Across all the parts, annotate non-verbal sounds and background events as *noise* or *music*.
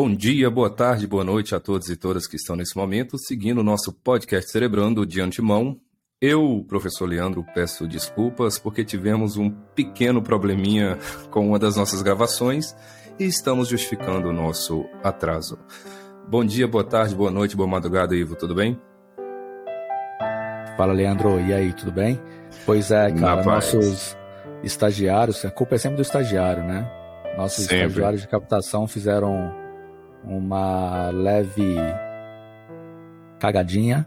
Bom dia, boa tarde, boa noite a todos e todas que estão nesse momento seguindo o nosso podcast Cerebrando de antemão. Eu, professor Leandro, peço desculpas porque tivemos um pequeno probleminha com uma das nossas gravações e estamos justificando o nosso atraso. Bom dia, boa tarde, boa noite, boa madrugada, Ivo, tudo bem? Fala, Leandro, e aí, tudo bem? Pois é, cara, nossos estagiários, a culpa é sempre do estagiário, né? Nossos sempre. estagiários de captação fizeram uma leve cagadinha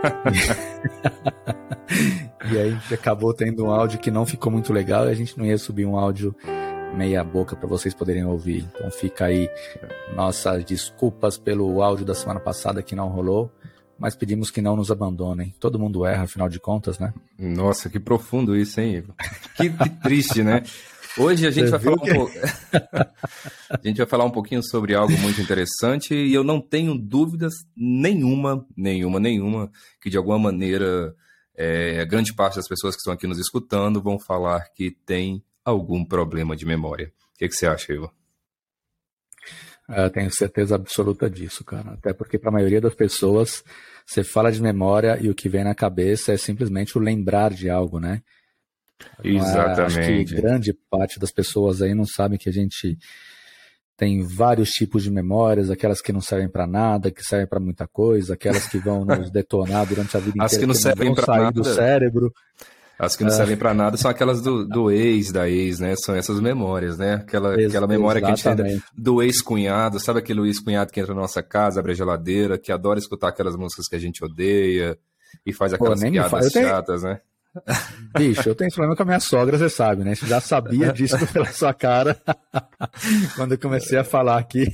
*laughs* e aí a gente acabou tendo um áudio que não ficou muito legal e a gente não ia subir um áudio meia boca para vocês poderem ouvir. Então fica aí nossas desculpas pelo áudio da semana passada que não rolou, mas pedimos que não nos abandonem. Todo mundo erra, afinal de contas, né? Nossa, que profundo isso, hein, Ivo? Que, que triste, né? *laughs* Hoje a gente, vai falar um pouco... *laughs* a gente vai falar um pouquinho sobre algo muito interessante e eu não tenho dúvidas nenhuma, nenhuma, nenhuma, que de alguma maneira é, grande parte das pessoas que estão aqui nos escutando vão falar que tem algum problema de memória. O que, que você acha, Ivo? Eu tenho certeza absoluta disso, cara. Até porque para a maioria das pessoas, você fala de memória e o que vem na cabeça é simplesmente o lembrar de algo, né? Exatamente. Acho que grande parte das pessoas aí não sabem que a gente tem vários tipos de memórias, aquelas que não servem para nada, que servem para muita coisa, aquelas que vão nos *laughs* detonar durante a vida inteira, As que não que servem para nada do cérebro. As que não é. servem para nada são aquelas do, do, ex, da ex, né? São essas memórias, né? Aquela, Ex aquela memória exatamente. que a gente tem do ex-cunhado, sabe aquele ex-cunhado que entra na nossa casa, abre a geladeira, que adora escutar aquelas músicas que a gente odeia e faz aquelas Pô, piadas chatas, né? *laughs* Bicho, eu tenho problema com a minha sogra, você sabe, né? Você já sabia disso *laughs* pela sua cara *laughs* quando eu comecei a falar aqui.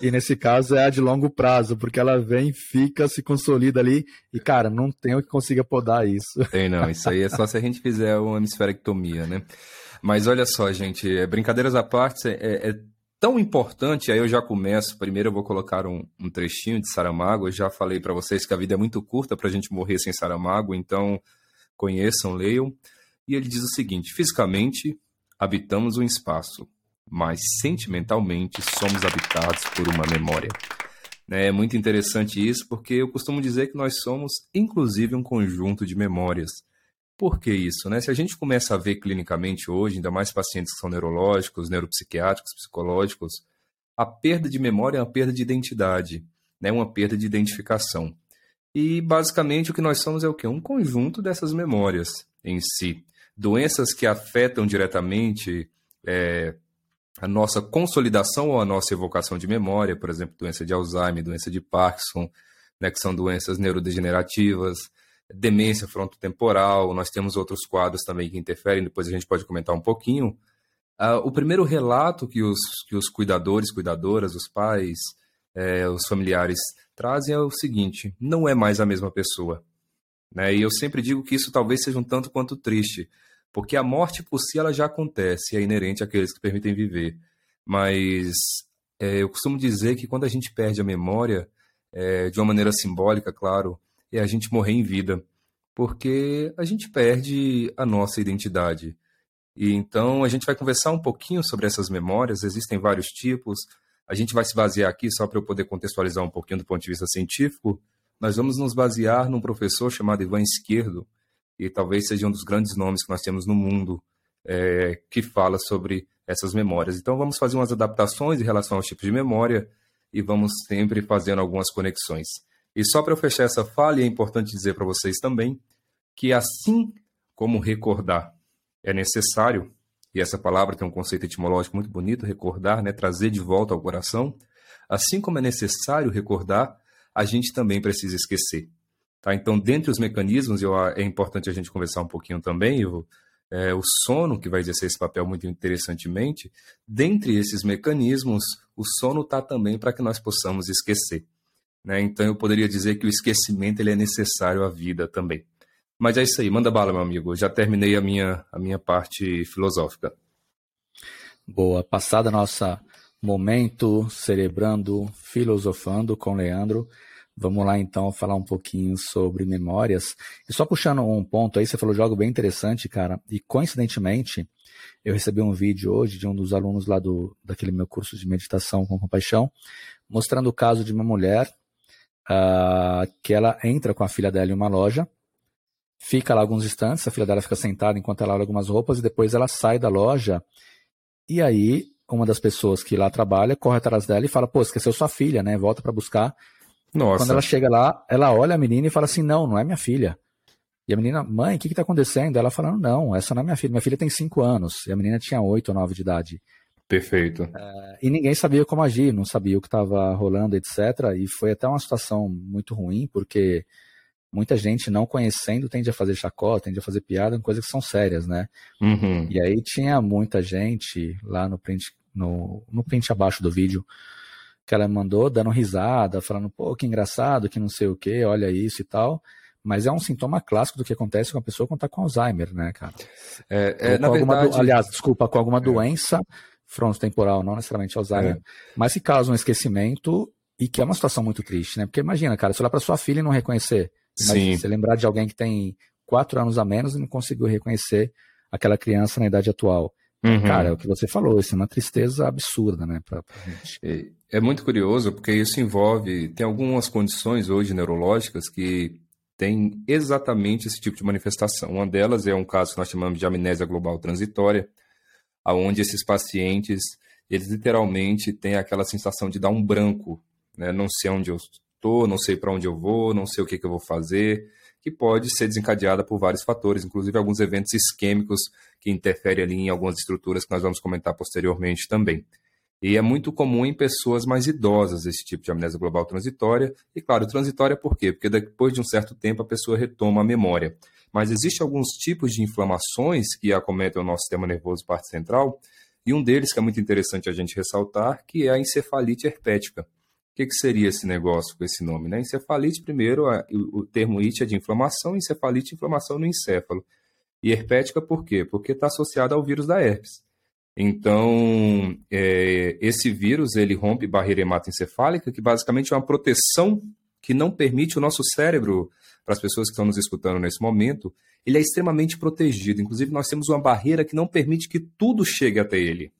E nesse caso é a de longo prazo, porque ela vem, fica, se consolida ali e, cara, não tem o que consiga podar isso. Tem não, isso aí é só se a gente fizer uma hemisferectomia, né? Mas olha só, gente, é, brincadeiras à parte, é, é, tão importante, aí eu já começo, primeiro eu vou colocar um, um trechinho de Saramago, eu já falei para vocês que a vida é muito curta para a gente morrer sem Saramago, então conheçam, leiam. E ele diz o seguinte: fisicamente habitamos um espaço, mas sentimentalmente somos habitados por uma memória. É muito interessante isso, porque eu costumo dizer que nós somos, inclusive, um conjunto de memórias. Por que isso? Né? Se a gente começa a ver clinicamente hoje, ainda mais pacientes que são neurológicos, neuropsiquiátricos, psicológicos, a perda de memória é uma perda de identidade, né? uma perda de identificação. E basicamente o que nós somos é o quê? Um conjunto dessas memórias em si. Doenças que afetam diretamente é, a nossa consolidação ou a nossa evocação de memória, por exemplo, doença de Alzheimer, doença de Parkinson, né, que são doenças neurodegenerativas, demência frontotemporal, nós temos outros quadros também que interferem, depois a gente pode comentar um pouquinho. Uh, o primeiro relato que os, que os cuidadores, cuidadoras, os pais, é, os familiares trazem é o seguinte: não é mais a mesma pessoa. Né? E eu sempre digo que isso talvez seja um tanto quanto triste, porque a morte por si ela já acontece, é inerente àqueles que permitem viver. Mas é, eu costumo dizer que quando a gente perde a memória, é, de uma maneira simbólica, claro, é a gente morrer em vida, porque a gente perde a nossa identidade. E então a gente vai conversar um pouquinho sobre essas memórias, existem vários tipos, a gente vai se basear aqui, só para eu poder contextualizar um pouquinho do ponto de vista científico, nós vamos nos basear num professor chamado Ivan Esquerdo, e talvez seja um dos grandes nomes que nós temos no mundo é, que fala sobre essas memórias. Então vamos fazer umas adaptações em relação aos tipos de memória e vamos sempre fazendo algumas conexões. E só para eu fechar essa fala, é importante dizer para vocês também que assim como recordar é necessário, e essa palavra tem um conceito etimológico muito bonito, recordar, né, trazer de volta ao coração. Assim como é necessário recordar, a gente também precisa esquecer. Tá? Então, dentre os mecanismos, eu, é importante a gente conversar um pouquinho também, Ivo, é, o sono, que vai exercer esse papel muito interessantemente, dentre esses mecanismos, o sono está também para que nós possamos esquecer. Né? Então, eu poderia dizer que o esquecimento ele é necessário à vida também. Mas é isso aí, manda bala, meu amigo. Já terminei a minha, a minha parte filosófica. Boa, passada nossa momento cerebrando, filosofando com Leandro, Vamos lá então falar um pouquinho sobre memórias. E só puxando um ponto aí, você falou algo bem interessante, cara. E coincidentemente, eu recebi um vídeo hoje de um dos alunos lá do daquele meu curso de meditação com compaixão, mostrando o caso de uma mulher uh, que ela entra com a filha dela em uma loja, fica lá alguns instantes, a filha dela fica sentada enquanto ela olha algumas roupas e depois ela sai da loja. E aí, uma das pessoas que lá trabalha corre atrás dela e fala: "Pô, esqueceu sua filha, né? Volta para buscar". Nossa. Quando ela chega lá, ela olha a menina e fala assim: "Não, não é minha filha". E a menina, mãe, o que está acontecendo? Ela falando, não, essa não é minha filha. Minha filha tem cinco anos. E a menina tinha oito ou nove de idade. Perfeito. É, e ninguém sabia como agir, não sabia o que estava rolando, etc. E foi até uma situação muito ruim, porque muita gente não conhecendo tende a fazer chacota, tende a fazer piada, coisas que são sérias, né? Uhum. E aí tinha muita gente lá no print, no, no print abaixo do vídeo que ela mandou, dando risada, falando, pô, que engraçado, que não sei o que, olha isso e tal. Mas é um sintoma clássico do que acontece com a pessoa quando está com Alzheimer, né, cara? É, é, na verdade... aliás, desculpa, com alguma é. doença frontotemporal, não necessariamente Alzheimer, é. mas que causa um esquecimento e que é uma situação muito triste, né? Porque imagina, cara, você olhar para sua filha e não reconhecer. Imagina, Sim. você lembrar de alguém que tem quatro anos a menos e não conseguiu reconhecer aquela criança na idade atual. Uhum. Cara, é o que você falou, isso é uma tristeza absurda, né, pra, pra gente. É, é muito curioso, porque isso envolve, tem algumas condições hoje neurológicas que tem exatamente esse tipo de manifestação. Uma delas é um caso que nós chamamos de amnésia global transitória, aonde esses pacientes, eles literalmente têm aquela sensação de dar um branco, né? não sei onde eu estou, não sei para onde eu vou, não sei o que, que eu vou fazer, que pode ser desencadeada por vários fatores, inclusive alguns eventos isquêmicos que interferem ali em algumas estruturas que nós vamos comentar posteriormente também. E é muito comum em pessoas mais idosas esse tipo de amnésia global transitória. E claro, transitória por quê? Porque depois de um certo tempo a pessoa retoma a memória. Mas existem alguns tipos de inflamações que acometem o nosso sistema nervoso parte central, e um deles que é muito interessante a gente ressaltar, que é a encefalite herpética. O que, que seria esse negócio com esse nome? Né? Encefalite, primeiro, o termo it é de inflamação, encefalite, inflamação no encéfalo. E herpética por quê? Porque está associada ao vírus da herpes. Então, é, esse vírus ele rompe barreira hematoencefálica, que basicamente é uma proteção que não permite o nosso cérebro, para as pessoas que estão nos escutando nesse momento, ele é extremamente protegido. Inclusive, nós temos uma barreira que não permite que tudo chegue até ele.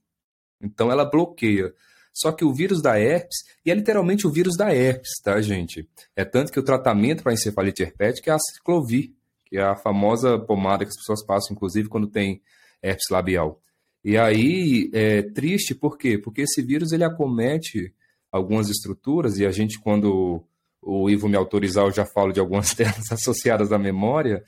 Então, ela bloqueia. Só que o vírus da herpes, e é literalmente o vírus da herpes, tá, gente? É tanto que o tratamento para encefalite herpética é a ciclovir, que é a famosa pomada que as pessoas passam, inclusive, quando tem herpes labial. E aí é triste por quê? Porque esse vírus ele acomete algumas estruturas e a gente quando o Ivo me autorizar eu já falo de algumas *laughs* delas associadas à memória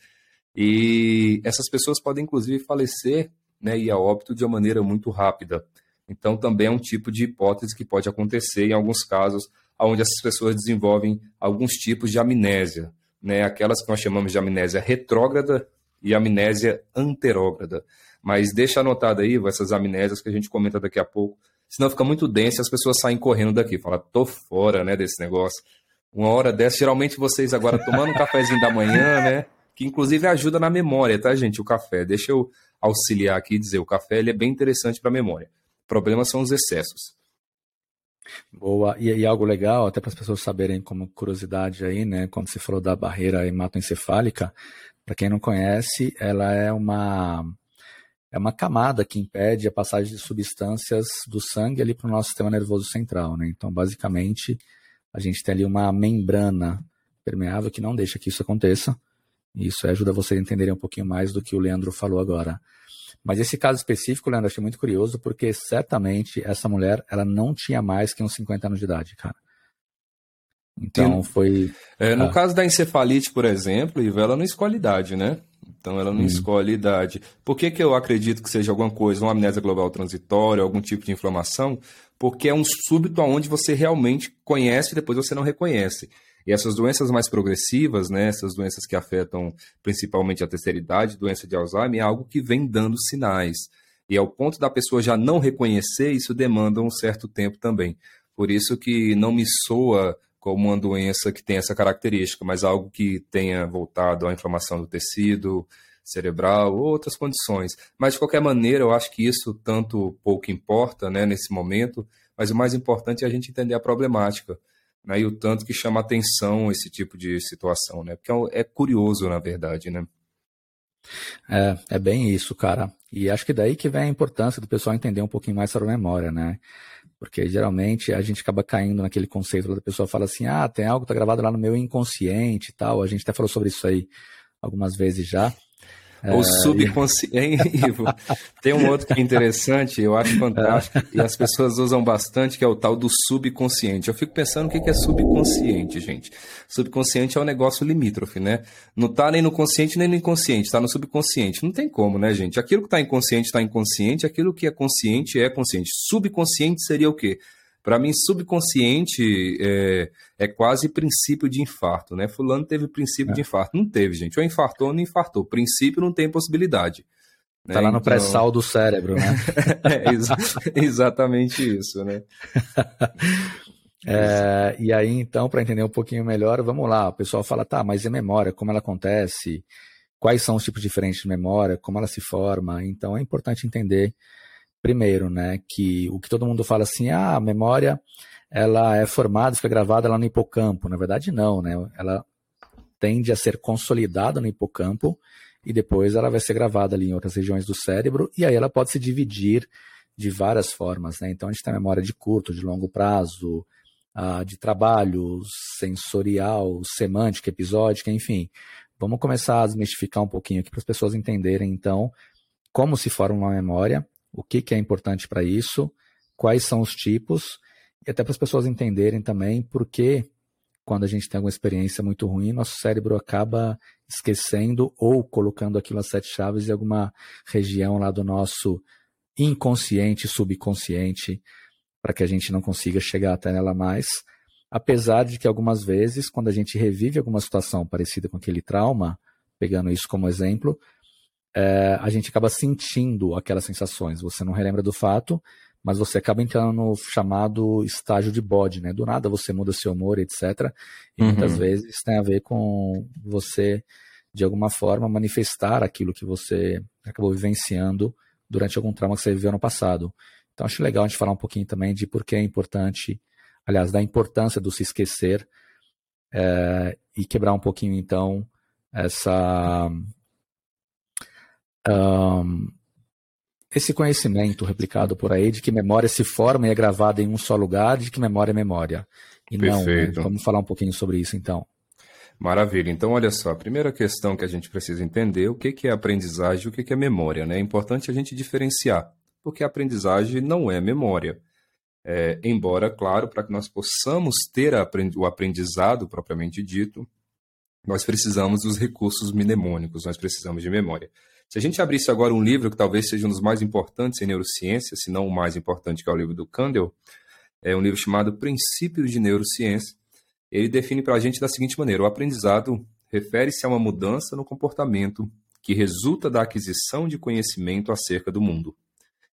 e essas pessoas podem inclusive falecer, né, e a óbito de uma maneira muito rápida. Então também é um tipo de hipótese que pode acontecer em alguns casos onde essas pessoas desenvolvem alguns tipos de amnésia, né, aquelas que nós chamamos de amnésia retrógrada e amnésia anterógrada. Mas deixa anotado aí essas amnésias que a gente comenta daqui a pouco. Senão fica muito denso e as pessoas saem correndo daqui. Fala, tô fora, né, desse negócio. Uma hora dessa, geralmente vocês agora tomando um cafezinho da manhã, né? Que inclusive ajuda na memória, tá, gente? O café. Deixa eu auxiliar aqui e dizer, o café ele é bem interessante para a memória. O problema são os excessos. Boa, e, e algo legal, até para as pessoas saberem como curiosidade aí, né? Quando você falou da barreira hematoencefálica, para quem não conhece, ela é uma é uma camada que impede a passagem de substâncias do sangue ali para o nosso sistema nervoso central, né? Então, basicamente, a gente tem ali uma membrana permeável que não deixa que isso aconteça. E isso ajuda vocês a entenderem um pouquinho mais do que o Leandro falou agora. Mas esse caso específico, Leandro, achei muito curioso, porque certamente essa mulher, ela não tinha mais que uns 50 anos de idade, cara. Então foi. É, no ah. caso da encefalite, por exemplo, ela não escolhe idade, né? Então ela não hum. escolhe idade. Por que, que eu acredito que seja alguma coisa, uma amnésia global transitória, algum tipo de inflamação? Porque é um súbito aonde você realmente conhece e depois você não reconhece. E essas doenças mais progressivas, né, essas doenças que afetam principalmente a terceira idade, doença de Alzheimer, é algo que vem dando sinais. E ao ponto da pessoa já não reconhecer, isso demanda um certo tempo também. Por isso que não me soa como uma doença que tem essa característica, mas algo que tenha voltado à inflamação do tecido cerebral ou outras condições. Mas, de qualquer maneira, eu acho que isso tanto pouco importa né, nesse momento, mas o mais importante é a gente entender a problemática. Né? E o tanto que chama atenção esse tipo de situação, né? Porque é, é curioso, na verdade, né? É, é bem isso, cara. E acho que daí que vem a importância do pessoal entender um pouquinho mais sobre a memória, né? Porque geralmente a gente acaba caindo naquele conceito da pessoa fala assim, ah, tem algo que tá gravado lá no meu inconsciente e tal. A gente até falou sobre isso aí algumas vezes já. O é, subconsciente. Tem um outro que é interessante, eu acho fantástico, e as pessoas usam bastante, que é o tal do subconsciente. Eu fico pensando o que é subconsciente, gente. Subconsciente é um negócio limítrofe, né? Não tá nem no consciente nem no inconsciente, tá no subconsciente. Não tem como, né, gente? Aquilo que tá inconsciente tá inconsciente, aquilo que é consciente é consciente. Subconsciente seria o quê? Para mim, subconsciente é, é, quase princípio de infarto, né? Fulano teve princípio é. de infarto. Não teve, gente. Ou infartou ou não infartou. Princípio não tem possibilidade. Né? Tá lá no então... pré-sal do cérebro, né? *laughs* é ex exatamente isso, né? *laughs* É, e aí, então, para entender um pouquinho melhor, vamos lá. O pessoal fala, tá, mas e memória? Como ela acontece? Quais são os tipos diferentes de memória? Como ela se forma? Então, é importante entender primeiro, né, que o que todo mundo fala assim, ah, a memória ela é formada, fica gravada lá no hipocampo. Na verdade, não, né? Ela tende a ser consolidada no hipocampo e depois ela vai ser gravada ali em outras regiões do cérebro e aí ela pode se dividir de várias formas, né? Então a gente tem a memória de curto, de longo prazo, de trabalho, sensorial, semântica, episódica, enfim. Vamos começar a desmistificar um pouquinho aqui para as pessoas entenderem, então, como se forma uma memória o que, que é importante para isso, quais são os tipos, e até para as pessoas entenderem também por que, quando a gente tem alguma experiência muito ruim, nosso cérebro acaba esquecendo ou colocando aquilo às sete chaves em alguma região lá do nosso inconsciente, subconsciente, para que a gente não consiga chegar até nela mais. Apesar de que algumas vezes, quando a gente revive alguma situação parecida com aquele trauma, pegando isso como exemplo, é, a gente acaba sentindo aquelas sensações. Você não relembra do fato, mas você acaba entrando no chamado estágio de bode, né? Do nada você muda seu humor, etc. E uhum. muitas vezes tem a ver com você, de alguma forma, manifestar aquilo que você acabou vivenciando durante algum trauma que você viveu no passado. Então acho legal a gente falar um pouquinho também de por que é importante, aliás, da importância do se esquecer é, e quebrar um pouquinho então essa um, esse conhecimento replicado por aí de que memória se forma e é gravada em um só lugar, de que memória é memória. E Perfeito. não, vamos falar um pouquinho sobre isso então. Maravilha. Então, olha só, a primeira questão que a gente precisa entender o que é aprendizagem e o que é memória. Né? É importante a gente diferenciar, porque a aprendizagem não é memória. É, embora, claro, para que nós possamos ter o aprendizado propriamente dito, nós precisamos dos recursos mnemônicos, nós precisamos de memória. Se a gente abrisse agora um livro que talvez seja um dos mais importantes em neurociência, se não o mais importante, que é o livro do Kandel, é um livro chamado Princípios de Neurociência. Ele define para a gente da seguinte maneira: o aprendizado refere-se a uma mudança no comportamento que resulta da aquisição de conhecimento acerca do mundo.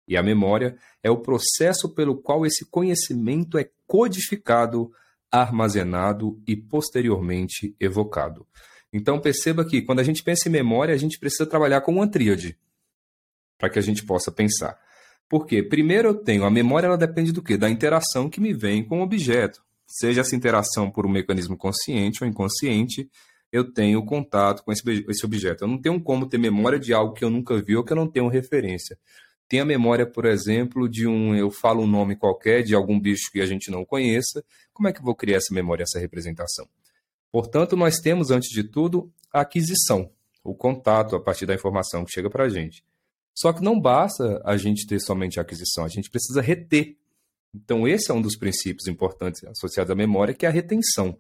E a memória é o processo pelo qual esse conhecimento é codificado, armazenado e posteriormente evocado. Então perceba que quando a gente pensa em memória, a gente precisa trabalhar com uma tríade para que a gente possa pensar. Por quê? Primeiro eu tenho a memória, ela depende do quê? Da interação que me vem com o objeto. Seja essa interação por um mecanismo consciente ou inconsciente, eu tenho contato com esse, esse objeto. Eu não tenho como ter memória de algo que eu nunca vi ou que eu não tenho referência. Tem a memória, por exemplo, de um. Eu falo um nome qualquer de algum bicho que a gente não conheça. Como é que eu vou criar essa memória, essa representação? Portanto, nós temos, antes de tudo, a aquisição, o contato a partir da informação que chega para a gente. Só que não basta a gente ter somente a aquisição, a gente precisa reter. Então, esse é um dos princípios importantes associados à memória, que é a retenção.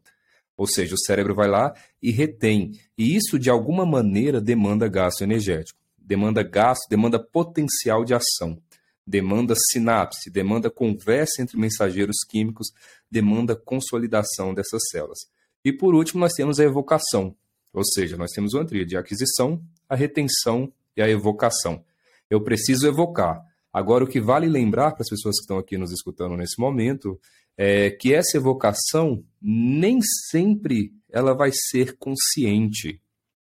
Ou seja, o cérebro vai lá e retém. E isso, de alguma maneira, demanda gasto energético. Demanda gasto, demanda potencial de ação. Demanda sinapse, demanda conversa entre mensageiros químicos, demanda consolidação dessas células. E por último, nós temos a evocação, ou seja, nós temos uma tríade, a aquisição, a retenção e a evocação. Eu preciso evocar. Agora, o que vale lembrar para as pessoas que estão aqui nos escutando nesse momento é que essa evocação nem sempre ela vai ser consciente,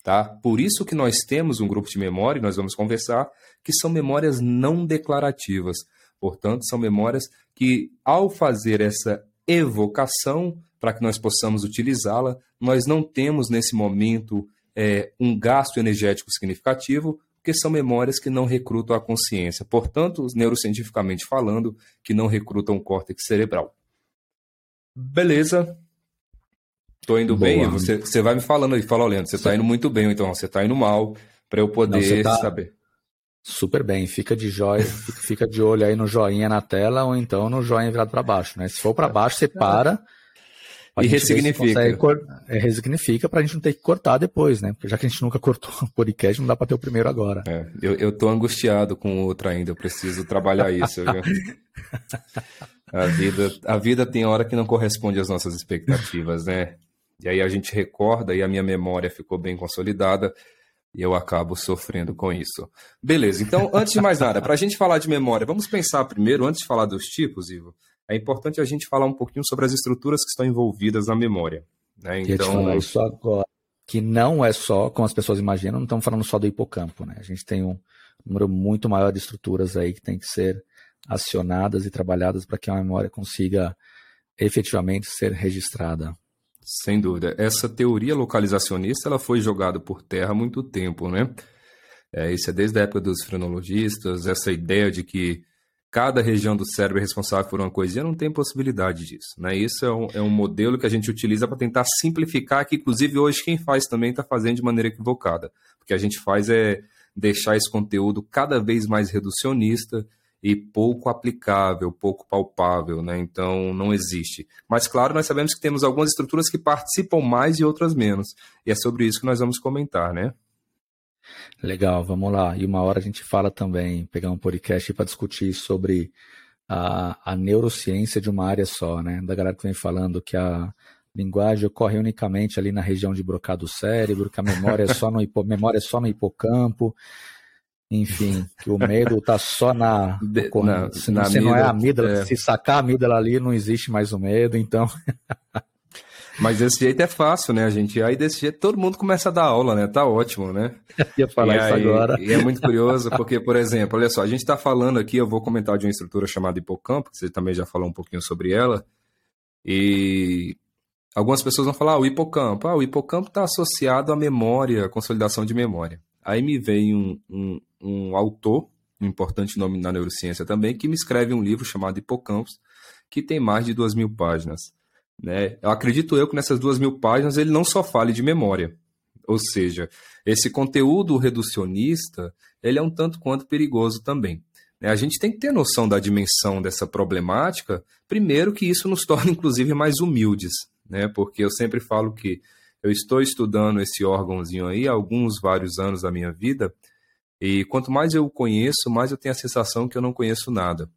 tá? Por isso que nós temos um grupo de memória, e nós vamos conversar, que são memórias não declarativas. Portanto, são memórias que, ao fazer essa evocação para que nós possamos utilizá-la. Nós não temos nesse momento é, um gasto energético significativo, porque são memórias que não recrutam a consciência. Portanto, neurocientificamente falando, que não recrutam o córtex cerebral. Beleza. Tô indo Boa. bem? Você, você vai me falando aí, fala, Leandro, você está indo muito bem, então você está indo mal, para eu poder não, tá... saber. Super bem, fica de joia, fica de olho aí no joinha na tela ou então no joinha virado para baixo, né? Se for para baixo, você para e ressignifica. Cor... É, ressignifica para a gente não ter que cortar depois, né? Porque já que a gente nunca cortou *laughs* o podcast, não dá para ter o primeiro agora. É, eu, eu tô angustiado com o outro ainda, eu preciso trabalhar isso. a, vida, a vida tem hora que não corresponde às nossas expectativas, né? E aí a gente recorda e a minha memória ficou bem consolidada e eu acabo sofrendo com isso. Beleza, então, antes de mais nada, para a gente falar de memória, vamos pensar primeiro, antes de falar dos tipos, Ivo, é importante a gente falar um pouquinho sobre as estruturas que estão envolvidas na memória. Né? Então, te falar isso agora, que não é só, como as pessoas imaginam, não estamos falando só do hipocampo. Né? A gente tem um número muito maior de estruturas aí que tem que ser acionadas e trabalhadas para que a memória consiga efetivamente ser registrada. Sem dúvida. Essa teoria localizacionista ela foi jogada por terra há muito tempo, né? É, isso é desde a época dos frenologistas, essa ideia de que cada região do cérebro é responsável por uma coisinha, não tem possibilidade disso. Né? Isso é um, é um modelo que a gente utiliza para tentar simplificar, que inclusive hoje quem faz também está fazendo de maneira equivocada. O que a gente faz é deixar esse conteúdo cada vez mais reducionista e pouco aplicável, pouco palpável, né? Então não existe. Mas claro, nós sabemos que temos algumas estruturas que participam mais e outras menos. E é sobre isso que nós vamos comentar, né? Legal, vamos lá. E uma hora a gente fala também, pegar um podcast para discutir sobre a, a neurociência de uma área só, né? Da galera que vem falando que a linguagem ocorre unicamente ali na região de brocado do cérebro, que a memória é só no, hipo, *laughs* memória é só no hipocampo. Enfim, que o medo tá só na. *laughs* na se, na se não é a amígdala, é. se sacar a amígdala ali, não existe mais o medo, então. *laughs* Mas desse jeito é fácil, né, gente? Aí desse jeito todo mundo começa a dar aula, né? Tá ótimo, né? *laughs* ia falar e isso aí, agora. E é muito curioso, porque, por exemplo, olha só, a gente está falando aqui, eu vou comentar de uma estrutura chamada hipocampo, que você também já falou um pouquinho sobre ela. E algumas pessoas vão falar, ah, o hipocampo. Ah, o hipocampo está associado à memória, à consolidação de memória. Aí me vem um, um, um autor, um importante nome na neurociência também, que me escreve um livro chamado Hipocampos, que tem mais de duas mil páginas. Né? Eu acredito eu que nessas duas mil páginas ele não só fale de memória. Ou seja, esse conteúdo reducionista ele é um tanto quanto perigoso também. Né? A gente tem que ter noção da dimensão dessa problemática, primeiro que isso nos *laughs* torna, inclusive, mais humildes, né? porque eu sempre falo que eu estou estudando esse órgãozinho aí há alguns vários anos da minha vida, e quanto mais eu conheço, mais eu tenho a sensação que eu não conheço nada.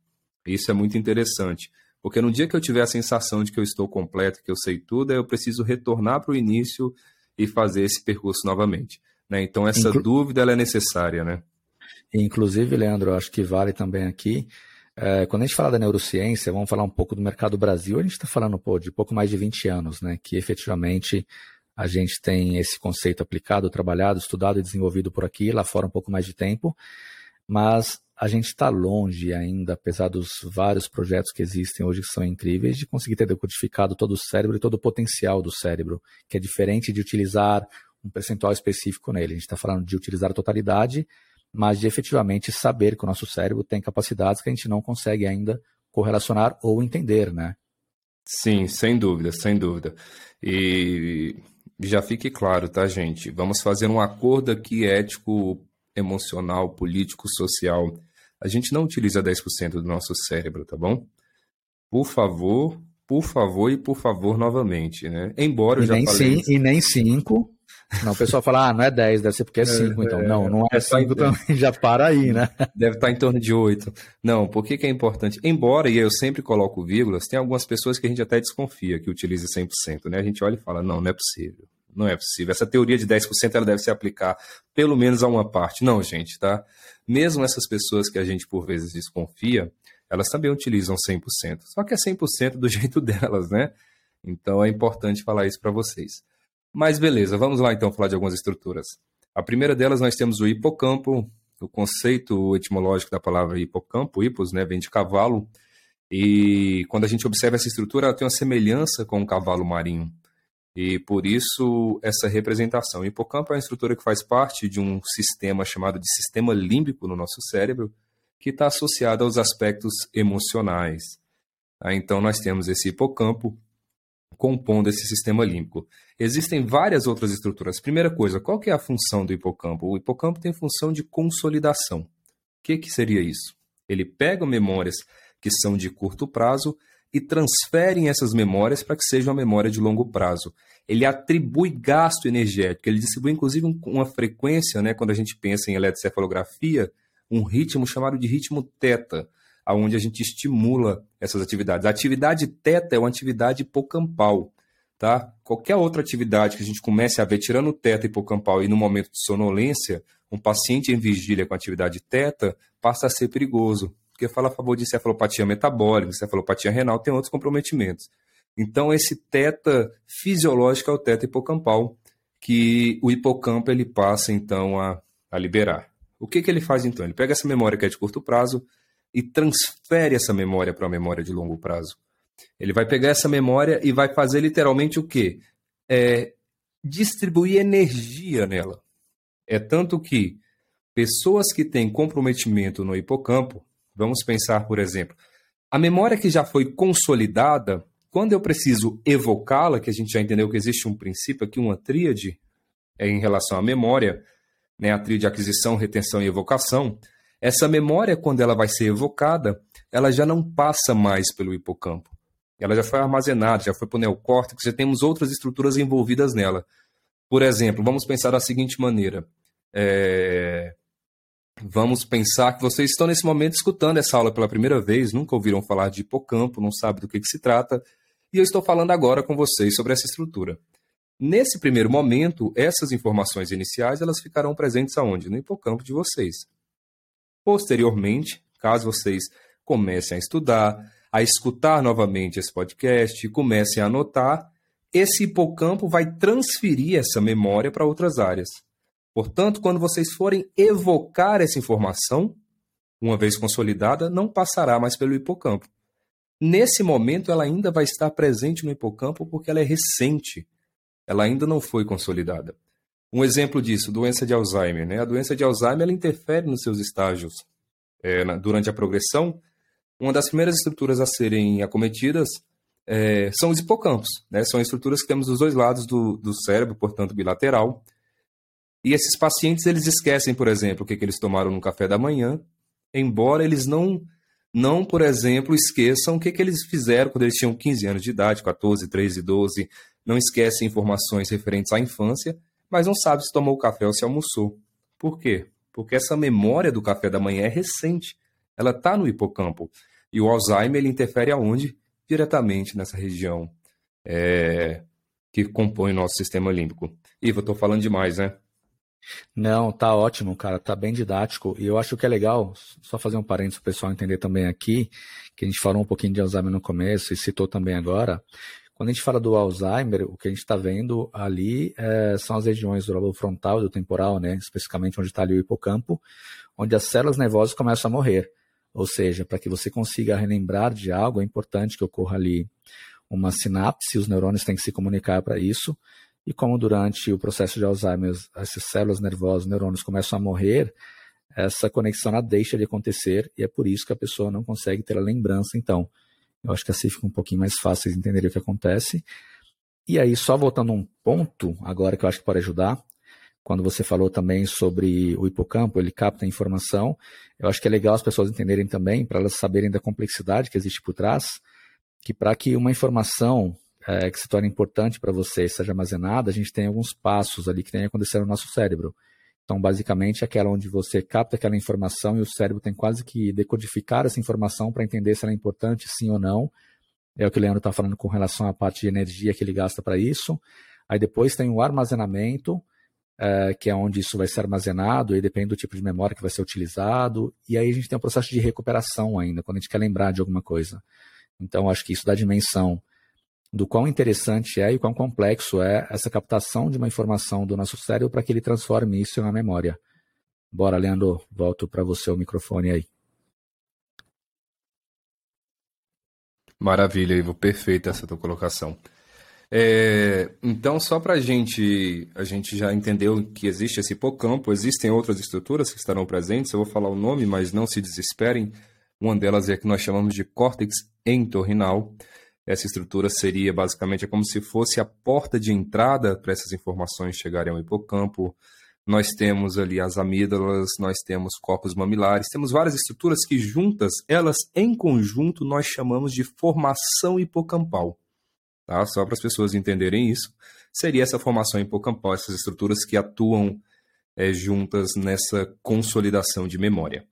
Isso é muito interessante, porque no dia que eu tiver a sensação de que eu estou completo, que eu sei tudo, eu preciso retornar para o início e fazer esse percurso novamente. Né? Então essa Inclu... dúvida ela é necessária, né? Inclusive, Leandro, acho que vale também aqui. É, quando a gente fala da neurociência, vamos falar um pouco do mercado Brasil, a gente está falando pô, de pouco mais de 20 anos, né? Que efetivamente a gente tem esse conceito aplicado, trabalhado, estudado e desenvolvido por aqui, lá fora um pouco mais de tempo, mas a gente está longe ainda, apesar dos vários projetos que existem hoje que são incríveis, de conseguir ter decodificado todo o cérebro e todo o potencial do cérebro, que é diferente de utilizar um percentual específico nele. A gente está falando de utilizar a totalidade, mas de efetivamente saber que o nosso cérebro tem capacidades que a gente não consegue ainda correlacionar ou entender, né? Sim, sem dúvida, sem dúvida. E já fique claro, tá, gente? Vamos fazer um acordo aqui ético, emocional, político, social. A gente não utiliza 10% do nosso cérebro, tá bom? Por favor, por favor e por favor novamente, né? Embora eu e já nem falei... Sim, e nem 5. Não, o pessoal fala, ah, não é 10, deve ser porque é 5, é, então. É, não, não é 5 também, *laughs* já para aí, né? Deve estar em torno de 8. Não, por que, que é importante? Embora, e eu sempre coloco vírgulas, tem algumas pessoas que a gente até desconfia que utilize 100%, né? A gente olha e fala, não, não é possível. Não é possível. Essa teoria de 10% ela deve se aplicar pelo menos a uma parte. Não, gente, tá? Mesmo essas pessoas que a gente por vezes desconfia, elas também utilizam 100%. Só que é 100% do *laughs* jeito delas, né? Então é importante falar isso para vocês. Mas beleza, vamos lá então falar de algumas estruturas. A primeira delas nós temos o hipocampo, o conceito etimológico da palavra hipocampo, hipos, né, vem de cavalo, E quando a gente observa essa estrutura, ela tem uma semelhança com o cavalo marinho. E por isso essa representação. O hipocampo é uma estrutura que faz parte de um sistema chamado de sistema límbico no nosso cérebro, que está associado aos aspectos emocionais. Então nós temos esse hipocampo compondo esse sistema límbico. Existem várias outras estruturas. Primeira coisa, qual que é a função do hipocampo? O hipocampo tem função de consolidação. O que, que seria isso? Ele pega memórias que são de curto prazo e transferem essas memórias para que seja uma memória de longo prazo. Ele atribui gasto energético, ele distribui inclusive uma frequência, né, quando a gente pensa em eletrocefalografia, um ritmo chamado de ritmo teta, aonde a gente estimula essas atividades. A atividade teta é uma atividade hipocampal, tá? Qualquer outra atividade que a gente comece a ver tirando o teta hipocampal e no momento de sonolência, um paciente em vigília com atividade teta passa a ser perigoso, porque fala a favor de cefalopatia metabólica, cefalopatia renal, tem outros comprometimentos. Então, esse teta fisiológico é o teta hipocampal, que o hipocampo ele passa então a, a liberar. O que, que ele faz então? Ele pega essa memória que é de curto prazo e transfere essa memória para uma memória de longo prazo. Ele vai pegar essa memória e vai fazer literalmente o quê? É, distribuir energia nela. É tanto que pessoas que têm comprometimento no hipocampo, Vamos pensar, por exemplo, a memória que já foi consolidada, quando eu preciso evocá-la, que a gente já entendeu que existe um princípio aqui, uma tríade é, em relação à memória, né, a tríade aquisição, retenção e evocação, essa memória, quando ela vai ser evocada, ela já não passa mais pelo hipocampo. Ela já foi armazenada, já foi para o neocórtex, já temos outras estruturas envolvidas nela. Por exemplo, vamos pensar da seguinte maneira. É... Vamos pensar que vocês estão nesse momento escutando essa aula pela primeira vez, nunca ouviram falar de hipocampo, não sabem do que, que se trata, e eu estou falando agora com vocês sobre essa estrutura. Nesse primeiro momento, essas informações iniciais elas ficarão presentes aonde? No hipocampo de vocês. Posteriormente, caso vocês comecem a estudar, a escutar novamente esse podcast comecem a anotar, esse hipocampo vai transferir essa memória para outras áreas. Portanto, quando vocês forem evocar essa informação, uma vez consolidada, não passará mais pelo hipocampo. Nesse momento, ela ainda vai estar presente no hipocampo porque ela é recente. Ela ainda não foi consolidada. Um exemplo disso, doença de Alzheimer. Né? A doença de Alzheimer ela interfere nos seus estágios é, na, durante a progressão. Uma das primeiras estruturas a serem acometidas é, são os hipocampos. Né? São estruturas que temos dos dois lados do, do cérebro, portanto, bilateral. E esses pacientes, eles esquecem, por exemplo, o que, que eles tomaram no café da manhã, embora eles não, não por exemplo, esqueçam o que, que eles fizeram quando eles tinham 15 anos de idade, 14, 13, 12, não esquecem informações referentes à infância, mas não sabe se tomou café ou se almoçou. Por quê? Porque essa memória do café da manhã é recente, ela está no hipocampo. E o Alzheimer, ele interfere aonde? Diretamente nessa região é, que compõe o nosso sistema límbico. Iva, estou falando demais, né? Não, tá ótimo, cara, tá bem didático. E eu acho que é legal, só fazer um parênteses para o pessoal entender também aqui, que a gente falou um pouquinho de Alzheimer no começo e citou também agora. Quando a gente fala do Alzheimer, o que a gente está vendo ali é, são as regiões do lobo frontal e do temporal, né? especificamente onde está ali o hipocampo, onde as células nervosas começam a morrer. Ou seja, para que você consiga relembrar de algo, é importante que ocorra ali uma sinapse, os neurônios têm que se comunicar para isso, e como durante o processo de Alzheimer essas células nervosas, neurônios começam a morrer, essa conexão ela deixa de acontecer e é por isso que a pessoa não consegue ter a lembrança. Então, eu acho que assim fica um pouquinho mais fácil de entender o que acontece. E aí, só voltando um ponto agora que eu acho que pode ajudar, quando você falou também sobre o hipocampo, ele capta a informação, eu acho que é legal as pessoas entenderem também, para elas saberem da complexidade que existe por trás, que para que uma informação é, que se torna importante para você seja armazenada, a gente tem alguns passos ali que tem que acontecer no nosso cérebro. Então, basicamente, aquela onde você capta aquela informação e o cérebro tem quase que decodificar essa informação para entender se ela é importante, sim ou não. É o que o Leandro está falando com relação à parte de energia que ele gasta para isso. Aí depois tem o armazenamento, é, que é onde isso vai ser armazenado, e depende do tipo de memória que vai ser utilizado. E aí a gente tem um processo de recuperação ainda, quando a gente quer lembrar de alguma coisa. Então, acho que isso dá dimensão do quão interessante é e quão complexo é essa captação de uma informação do nosso cérebro para que ele transforme isso em uma memória. Bora, Leandro, volto para você o microfone aí. Maravilha, Ivo, perfeita essa tua colocação. É, então, só para gente, a gente já entendeu que existe esse hipocampo, existem outras estruturas que estarão presentes, eu vou falar o nome, mas não se desesperem. Uma delas é que nós chamamos de córtex entorrinal. Essa estrutura seria basicamente é como se fosse a porta de entrada para essas informações chegarem ao hipocampo. Nós temos ali as amígdalas, nós temos corpos mamilares, temos várias estruturas que juntas, elas em conjunto, nós chamamos de formação hipocampal. Tá? Só para as pessoas entenderem isso, seria essa formação hipocampal, essas estruturas que atuam é, juntas nessa consolidação de memória.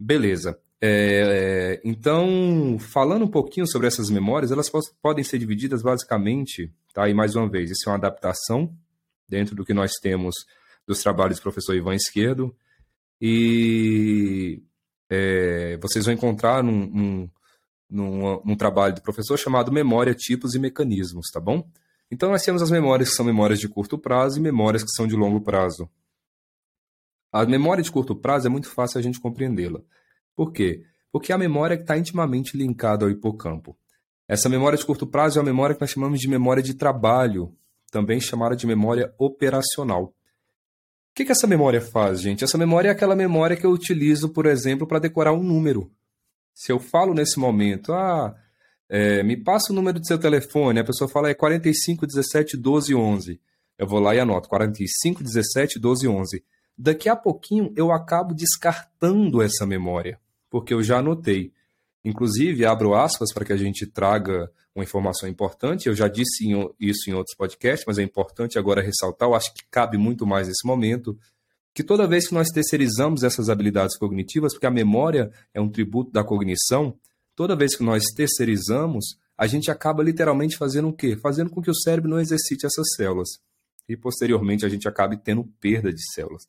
Beleza. É, então, falando um pouquinho sobre essas memórias, elas podem ser divididas basicamente, tá? E mais uma vez, isso é uma adaptação dentro do que nós temos dos trabalhos do professor Ivan Esquerdo. E é, vocês vão encontrar num, num, num, num, trabalho do professor chamado Memória, Tipos e Mecanismos, tá bom? Então, nós temos as memórias que são memórias de curto prazo e memórias que são de longo prazo. A memória de curto prazo é muito fácil a gente compreendê-la. Por quê? Porque a memória está intimamente linkada ao hipocampo. Essa memória de curto prazo é a memória que nós chamamos de memória de trabalho, também chamada de memória operacional. O que, que essa memória faz, gente? Essa memória é aquela memória que eu utilizo, por exemplo, para decorar um número. Se eu falo nesse momento, ah, é, me passa o número do seu telefone, a pessoa fala é 45 17 12 11. Eu vou lá e anoto 45 17 12 11 daqui a pouquinho eu acabo descartando essa memória, porque eu já anotei. Inclusive, abro aspas para que a gente traga uma informação importante. Eu já disse isso em outros podcasts, mas é importante agora ressaltar, eu acho que cabe muito mais nesse momento, que toda vez que nós terceirizamos essas habilidades cognitivas, porque a memória é um tributo da cognição, toda vez que nós terceirizamos, a gente acaba literalmente fazendo o quê? Fazendo com que o cérebro não exercite essas células. E posteriormente a gente acabe tendo perda de células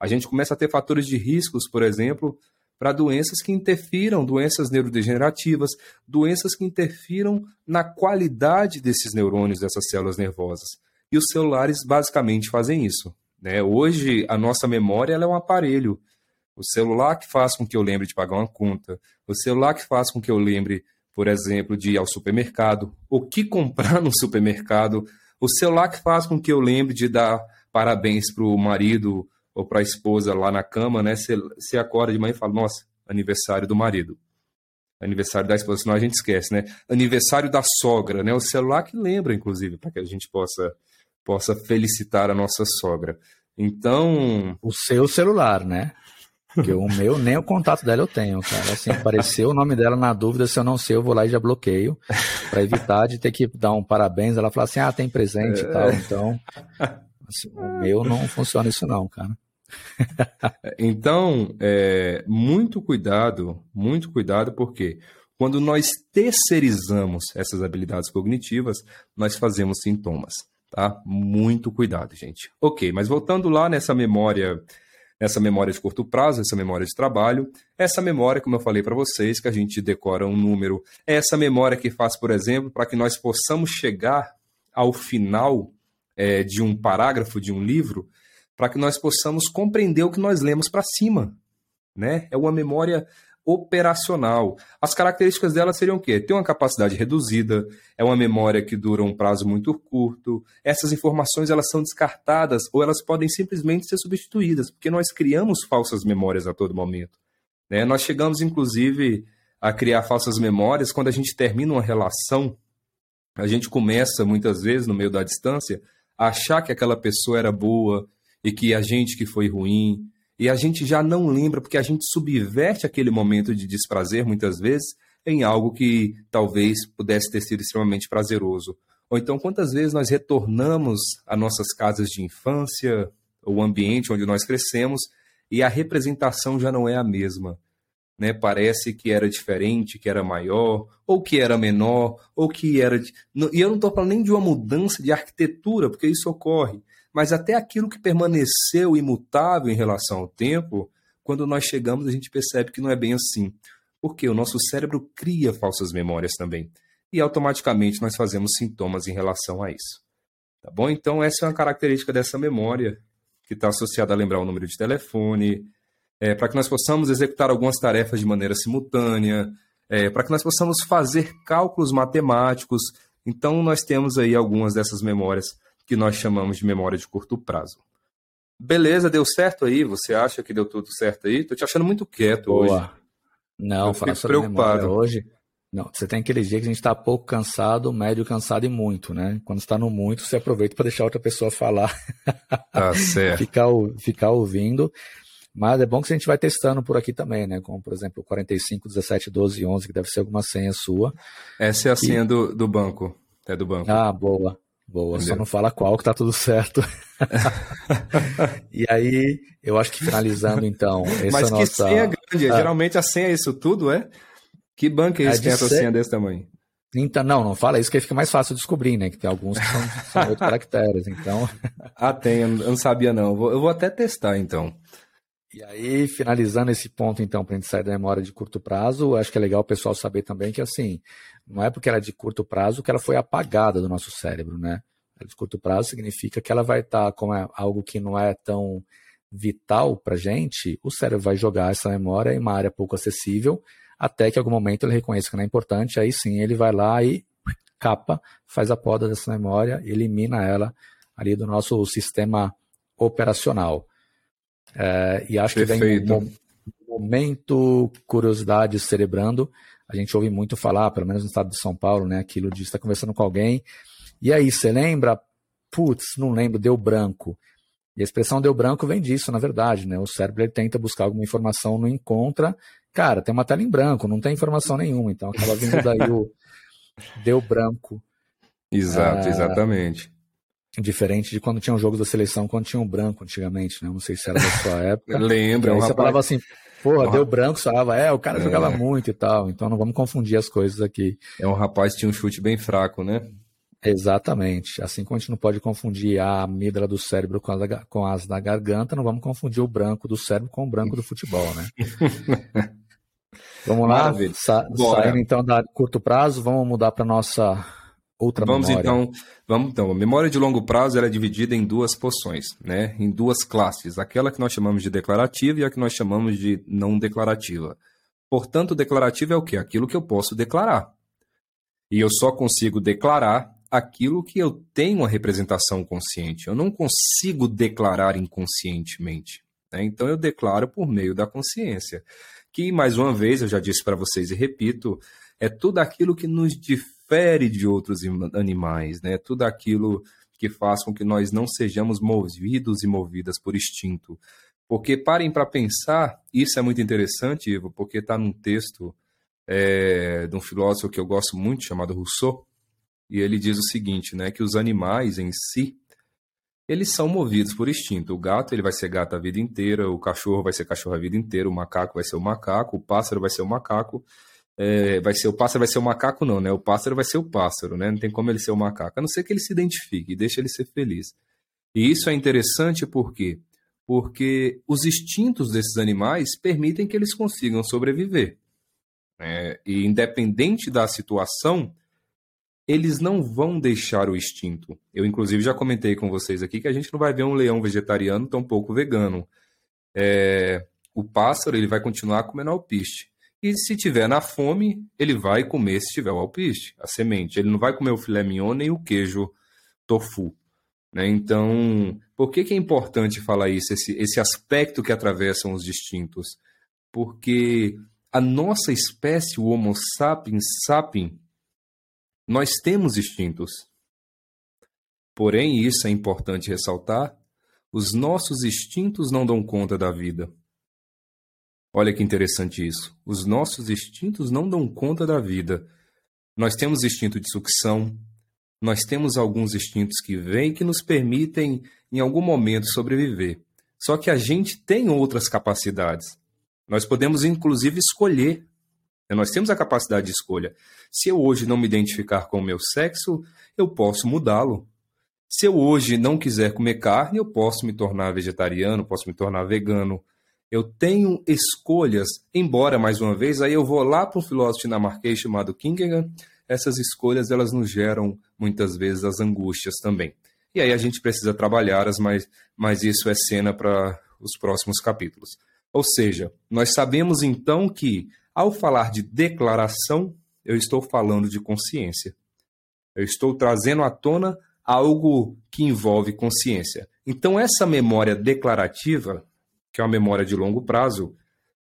a gente começa a ter fatores de riscos, por exemplo, para doenças que interfiram, doenças neurodegenerativas, doenças que interfiram na qualidade desses neurônios, dessas células nervosas. E os celulares basicamente fazem isso. Né? Hoje, a nossa memória é um aparelho. O celular que faz com que eu lembre de pagar uma conta, o celular que faz com que eu lembre, por exemplo, de ir ao supermercado, o que comprar no supermercado, o celular que faz com que eu lembre de dar parabéns para o marido ou para a esposa lá na cama, né? Você acorda de manhã e fala, nossa, aniversário do marido. Aniversário da esposa, senão a gente esquece, né? Aniversário da sogra, né? O celular que lembra, inclusive, para que a gente possa, possa felicitar a nossa sogra. Então. O seu celular, né? Porque o meu, nem o contato dela eu tenho, cara. Assim, apareceu o nome dela na dúvida, se eu não sei, eu vou lá e já bloqueio, para evitar de ter que dar um parabéns. Ela fala assim: ah, tem presente é... e tal. Então, *laughs* assim, o meu não funciona isso, não, cara. *laughs* então, é, muito cuidado, muito cuidado, porque quando nós terceirizamos essas habilidades cognitivas, nós fazemos sintomas, tá? Muito cuidado, gente. Ok, mas voltando lá nessa memória, nessa memória de curto prazo, essa memória de trabalho, essa memória, como eu falei para vocês, que a gente decora um número, essa memória que faz, por exemplo, para que nós possamos chegar ao final é, de um parágrafo de um livro, para que nós possamos compreender o que nós lemos para cima. Né? É uma memória operacional. As características dela seriam o quê? Ter uma capacidade reduzida, é uma memória que dura um prazo muito curto. Essas informações elas são descartadas ou elas podem simplesmente ser substituídas, porque nós criamos falsas memórias a todo momento. Né? Nós chegamos, inclusive, a criar falsas memórias quando a gente termina uma relação. A gente começa, muitas vezes, no meio da distância, achar que aquela pessoa era boa, e que a gente que foi ruim, e a gente já não lembra porque a gente subverte aquele momento de desprazer muitas vezes em algo que talvez pudesse ter sido extremamente prazeroso. Ou então, quantas vezes nós retornamos a nossas casas de infância, o ambiente onde nós crescemos, e a representação já não é a mesma. Né? Parece que era diferente, que era maior, ou que era menor, ou que era. E eu não estou falando nem de uma mudança de arquitetura, porque isso ocorre mas até aquilo que permaneceu imutável em relação ao tempo, quando nós chegamos a gente percebe que não é bem assim. Porque o nosso cérebro cria falsas memórias também. E automaticamente nós fazemos sintomas em relação a isso. Tá bom? Então, essa é uma característica dessa memória, que está associada a lembrar o número de telefone, é, para que nós possamos executar algumas tarefas de maneira simultânea, é, para que nós possamos fazer cálculos matemáticos. Então, nós temos aí algumas dessas memórias que nós chamamos de memória de curto prazo. Beleza, deu certo aí? Você acha que deu tudo certo aí? Tô te achando muito quieto Boa. hoje. Não, Eu sobre preocupado. hoje. Não, você tem aquele dia que a gente está pouco cansado, médio cansado e muito, né? Quando está no muito, você aproveita para deixar outra pessoa falar. Tá certo. *laughs* ficar, ficar ouvindo. Mas é bom que a gente vai testando por aqui também, né? Como, por exemplo, 45, 17, 12, 11, que deve ser alguma senha sua. Essa é a senha do, do banco. É do banco. Ah, boa. Boa, Entendeu? só não fala qual que tá tudo certo. *laughs* e aí, eu acho que finalizando então. Mas que nossa... senha grande, ah. geralmente a senha é isso tudo, é? Que banco é esse é que tem essa ser... senha desse tamanho? Então, não, não fala isso que fica mais fácil de descobrir, né? Que tem alguns que são, são *laughs* caracteres, então. ah, tem, eu não sabia não. Eu vou, eu vou até testar então. E aí, finalizando esse ponto, então, para a gente sair da memória de curto prazo, acho que é legal o pessoal saber também que, assim, não é porque ela é de curto prazo que ela foi apagada do nosso cérebro, né? Ela de curto prazo significa que ela vai estar, tá, como é algo que não é tão vital para gente, o cérebro vai jogar essa memória em uma área pouco acessível, até que em algum momento ele reconheça que não é importante, aí sim ele vai lá e capa, faz a poda dessa memória, elimina ela ali do nosso sistema operacional. É, e acho Perfeito. que vem um momento curiosidade cerebrando. A gente ouve muito falar, pelo menos no estado de São Paulo, né? Aquilo de estar conversando com alguém. E aí, você lembra? Putz, não lembro, deu branco. E a expressão deu branco vem disso, na verdade, né? O cérebro ele tenta buscar alguma informação, não encontra. Cara, tem uma tela em branco, não tem informação nenhuma. Então acaba vindo daí o *laughs* deu branco. Exato, ah, exatamente. Diferente de quando tinha um jogo da seleção, quando tinha um branco antigamente, né? Não sei se era da sua *laughs* época. Lembra, aí um você rapaz... falava assim, porra, deu branco, você falava, é, o cara é. jogava muito e tal, então não vamos confundir as coisas aqui. É um rapaz que tinha um chute bem fraco, né? Exatamente. Assim como a gente não pode confundir a amígdala do cérebro com, a, com as da garganta, não vamos confundir o branco do cérebro com o branco do futebol, né? *laughs* vamos lá, Sa saindo então da curto prazo, vamos mudar para nossa outra vamos memória. Então, vamos então, a memória de longo prazo ela é dividida em duas porções, né? Em duas classes, aquela que nós chamamos de declarativa e a que nós chamamos de não declarativa. Portanto, declarativa é o quê? Aquilo que eu posso declarar. E eu só consigo declarar aquilo que eu tenho uma representação consciente. Eu não consigo declarar inconscientemente. Né? Então eu declaro por meio da consciência. Que, mais uma vez, eu já disse para vocês e repito, é tudo aquilo que nos difere de outros animais, né? tudo aquilo que faz com que nós não sejamos movidos e movidas por instinto. Porque parem para pensar, isso é muito interessante, Ivo, porque está num texto é, de um filósofo que eu gosto muito, chamado Rousseau, e ele diz o seguinte, né, que os animais em si, eles são movidos por instinto. O gato ele vai ser gato a vida inteira, o cachorro vai ser cachorro a vida inteira, o macaco vai ser o macaco, o pássaro vai ser o macaco, é, vai ser o pássaro vai ser o macaco não, né? O pássaro vai ser o pássaro, né? Não tem como ele ser o macaco, a não ser que ele se identifique deixe ele ser feliz. E isso é interessante por quê? Porque os instintos desses animais permitem que eles consigam sobreviver. É, e independente da situação, eles não vão deixar o instinto. Eu, inclusive, já comentei com vocês aqui que a gente não vai ver um leão vegetariano, tampouco vegano. É, o pássaro ele vai continuar comendo alpiste. E se tiver na fome, ele vai comer se tiver o alpiste, a semente. Ele não vai comer o filé mignon nem o queijo tofu. Né? Então, por que, que é importante falar isso, esse, esse aspecto que atravessam os distintos? Porque a nossa espécie, o Homo sapiens sapiens, nós temos instintos. Porém, isso é importante ressaltar, os nossos instintos não dão conta da vida. Olha que interessante isso. Os nossos instintos não dão conta da vida. Nós temos instinto de sucção, nós temos alguns instintos que vêm que nos permitem, em algum momento, sobreviver. Só que a gente tem outras capacidades. Nós podemos, inclusive, escolher nós temos a capacidade de escolha. Se eu hoje não me identificar com o meu sexo, eu posso mudá-lo. Se eu hoje não quiser comer carne, eu posso me tornar vegetariano, posso me tornar vegano. Eu tenho escolhas, embora, mais uma vez, aí eu vou lá para um filósofo dinamarquês chamado Kierkegaard, essas escolhas elas nos geram muitas vezes as angústias também. E aí a gente precisa trabalhá-las, mas, mas isso é cena para os próximos capítulos. Ou seja, nós sabemos então que Ao falar de declaração, eu estou falando de consciência. Eu estou trazendo à tona algo que envolve consciência. Então, essa memória declarativa, que é uma memória de longo prazo,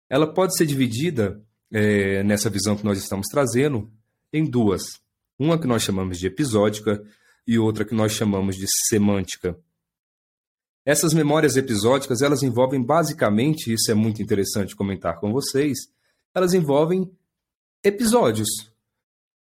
ela pode ser dividida, é, nessa visão que nós estamos trazendo, em duas. Uma que nós chamamos de episódica e outra que nós chamamos de semântica. Essas memórias episódicas, elas envolvem basicamente, isso é muito interessante comentar com vocês, elas envolvem episódios.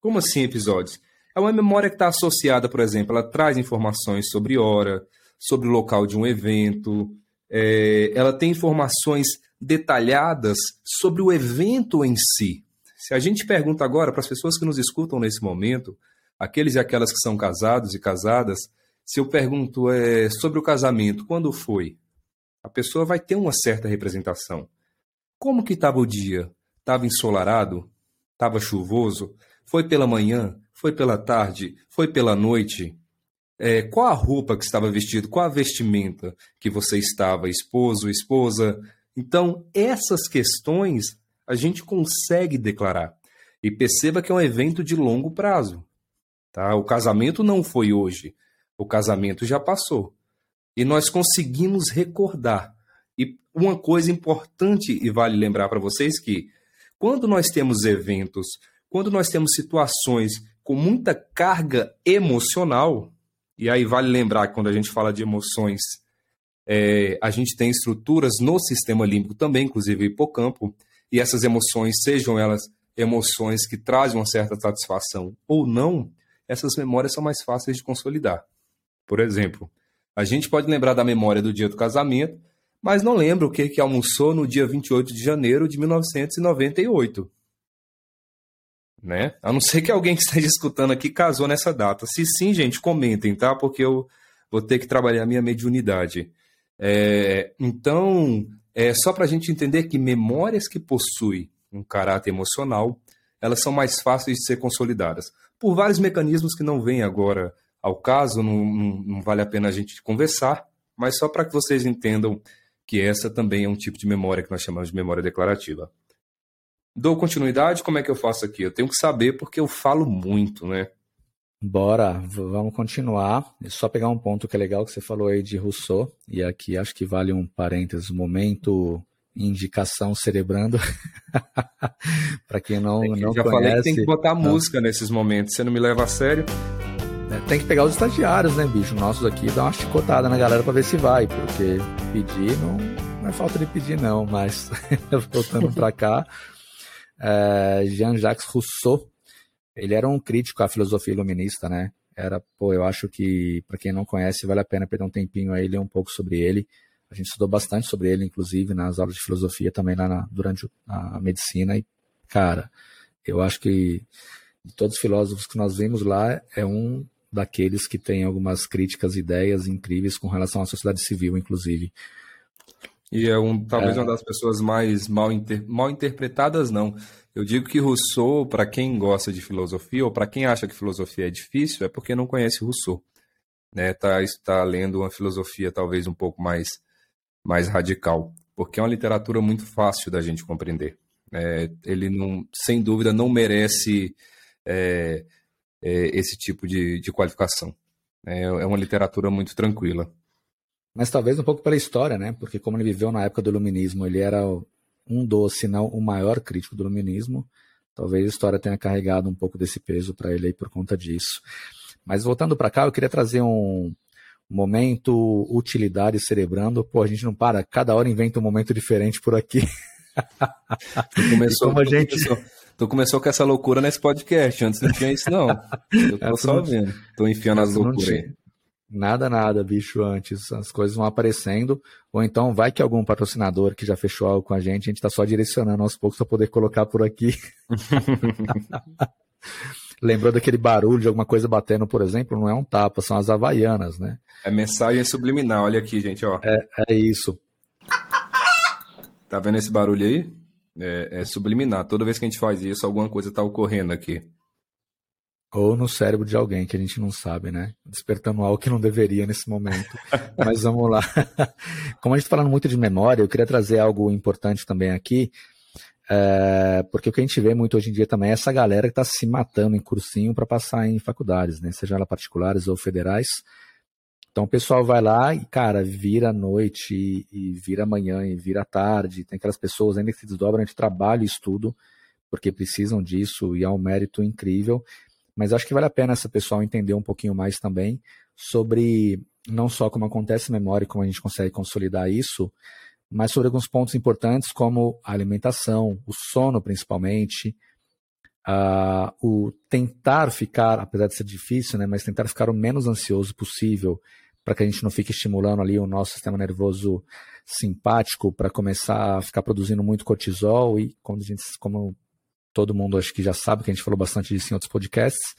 Como assim episódios? É uma memória que está associada, por exemplo, ela traz informações sobre hora, sobre o local de um evento, é, ela tem informações detalhadas sobre o evento em si. Se a gente pergunta agora para as pessoas que nos escutam nesse momento, aqueles e aquelas que são casados e casadas, se eu pergunto é, sobre o casamento, quando foi? A pessoa vai ter uma certa representação. Como que estava o dia? Estava ensolarado? Estava chuvoso? Foi pela manhã? Foi pela tarde? Foi pela noite? É, qual a roupa que estava vestido? Qual a vestimenta que você estava? Esposo, esposa? Então, essas questões a gente consegue declarar. E perceba que é um evento de longo prazo. Tá? O casamento não foi hoje. O casamento já passou. E nós conseguimos recordar. E uma coisa importante, e vale lembrar para vocês que, quando nós temos eventos, quando nós temos situações com muita carga emocional, e aí vale lembrar que quando a gente fala de emoções, é, a gente tem estruturas no sistema límbico também, inclusive hipocampo, e essas emoções, sejam elas emoções que trazem uma certa satisfação ou não, essas memórias são mais fáceis de consolidar. Por exemplo, a gente pode lembrar da memória do dia do casamento, mas não lembra o que, que almoçou no dia 28 de janeiro de 1998 né? A não ser que alguém que esteja escutando aqui casou nessa data. Se sim, gente, comentem, tá? Porque eu vou ter que trabalhar a minha mediunidade. É, então, é só para a gente entender que memórias que possuem um caráter emocional, elas são mais fáceis de ser consolidadas. Por vários mecanismos que não vêm agora ao caso, não, não, não vale a pena a gente conversar, mas só para que vocês entendam que essa também é um tipo de memória que nós chamamos de memória declarativa. Dou continuidade? Como é que eu faço aqui? Eu tenho que saber porque eu falo muito, né? Bora, vamos continuar. Só pegar um ponto que é legal que você falou aí de Rousseau, e aqui acho que vale um parênteses, momento indicação cerebrando. *laughs* para quem não, é que não já conhece. falei que tem que botar não. música nesses momentos, você não me leva a sério. É, tem que pegar os estagiários, né, bicho? Nossos aqui, dar uma chicotada na galera para ver se vai, porque pedir não, não é falta de pedir, não, mas *laughs* voltando para cá é, Jean-Jacques Rousseau, ele era um crítico à filosofia iluminista, né? Era, pô, eu acho que, para quem não conhece, vale a pena perder um tempinho aí, ler um pouco sobre ele. A gente estudou bastante sobre ele, inclusive, nas aulas de filosofia também lá na, durante a medicina. E, cara, eu acho que de todos os filósofos que nós vimos lá, é um daqueles que tem algumas críticas, ideias incríveis com relação à sociedade civil, inclusive. E é um, talvez é. uma das pessoas mais mal, inter, mal interpretadas, não. Eu digo que Rousseau, para quem gosta de filosofia, ou para quem acha que filosofia é difícil, é porque não conhece Rousseau. Né? Tá, está lendo uma filosofia talvez um pouco mais, mais radical, porque é uma literatura muito fácil da gente compreender. É, ele, não, sem dúvida, não merece é, é, esse tipo de, de qualificação. É, é uma literatura muito tranquila mas talvez um pouco pela história, né? Porque como ele viveu na época do iluminismo, ele era um dos, se não o maior crítico do iluminismo. Talvez a história tenha carregado um pouco desse peso para ele aí por conta disso. Mas voltando para cá, eu queria trazer um momento utilidade cerebrando. Pô, a gente não para, cada hora inventa um momento diferente por aqui. Tu começou, a gente... Tu começou, tu começou com essa loucura nesse podcast, antes não tinha isso não. Eu tô só vendo, tô enfiando as loucuras aí. Nada, nada, bicho, antes. As coisas vão aparecendo. Ou então vai que algum patrocinador que já fechou algo com a gente, a gente está só direcionando aos poucos para poder colocar por aqui. *laughs* Lembrou daquele barulho de alguma coisa batendo, por exemplo? Não é um tapa, são as havaianas, né? É mensagem subliminar, olha aqui, gente, ó. É, é isso. Tá vendo esse barulho aí? É, é subliminar. Toda vez que a gente faz isso, alguma coisa está ocorrendo aqui. Ou no cérebro de alguém que a gente não sabe, né? Despertando algo que não deveria nesse momento. *laughs* Mas vamos lá. Como a gente está falando muito de memória, eu queria trazer algo importante também aqui. É, porque o que a gente vê muito hoje em dia também é essa galera que está se matando em cursinho para passar em faculdades, né? Seja ela particulares ou federais. Então o pessoal vai lá e, cara, vira noite e, e vira manhã e vira tarde. Tem aquelas pessoas ainda que se desdobram de trabalho e estudo, porque precisam disso e é um mérito incrível. Mas acho que vale a pena essa pessoal entender um pouquinho mais também sobre não só como acontece a memória e como a gente consegue consolidar isso, mas sobre alguns pontos importantes como a alimentação, o sono principalmente, uh, o tentar ficar, apesar de ser difícil, né, mas tentar ficar o menos ansioso possível para que a gente não fique estimulando ali o nosso sistema nervoso simpático para começar a ficar produzindo muito cortisol e como a gente, como todo mundo acho que já sabe que a gente falou bastante disso em outros podcasts,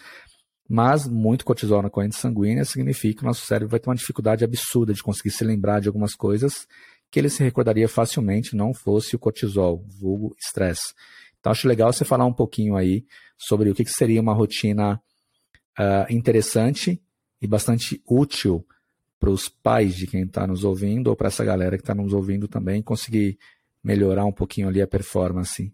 mas muito cortisol na corrente sanguínea significa que o nosso cérebro vai ter uma dificuldade absurda de conseguir se lembrar de algumas coisas que ele se recordaria facilmente não fosse o cortisol, vulgo estresse. Então acho legal você falar um pouquinho aí sobre o que, que seria uma rotina uh, interessante e bastante útil para os pais de quem está nos ouvindo ou para essa galera que está nos ouvindo também conseguir melhorar um pouquinho ali a performance.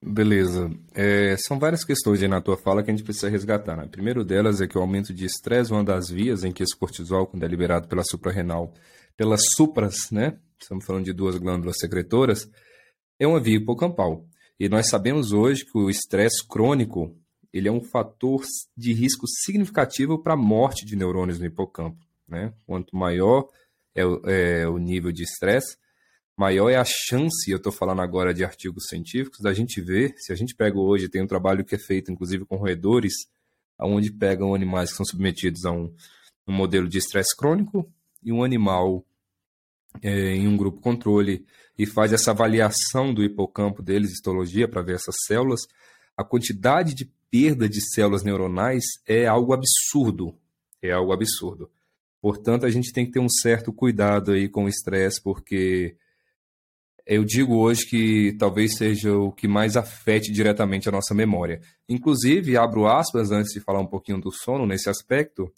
Beleza. É, são várias questões aí na tua fala que a gente precisa resgatar. Né? primeiro delas é que o aumento de estresse é uma das vias em que esse cortisol, quando é liberado pela suprarrenal, pelas supras, né? Estamos falando de duas glândulas secretoras, é uma via hipocampal. E nós sabemos hoje que o estresse crônico ele é um fator de risco significativo para a morte de neurônios no hipocampo. Né? Quanto maior é o, é o nível de estresse, maior é a chance, eu estou falando agora de artigos científicos, da gente ver, se a gente pega hoje, tem um trabalho que é feito inclusive com roedores, onde pegam animais que são submetidos a um, um modelo de estresse crônico e um animal é, em um grupo controle e faz essa avaliação do hipocampo deles, histologia, para ver essas células, a quantidade de perda de células neuronais é algo absurdo. É algo absurdo. Portanto, a gente tem que ter um certo cuidado aí com o estresse, porque eu digo hoje que talvez seja o que mais afete diretamente a nossa memória. Inclusive, abro aspas antes de falar um pouquinho do sono nesse aspecto,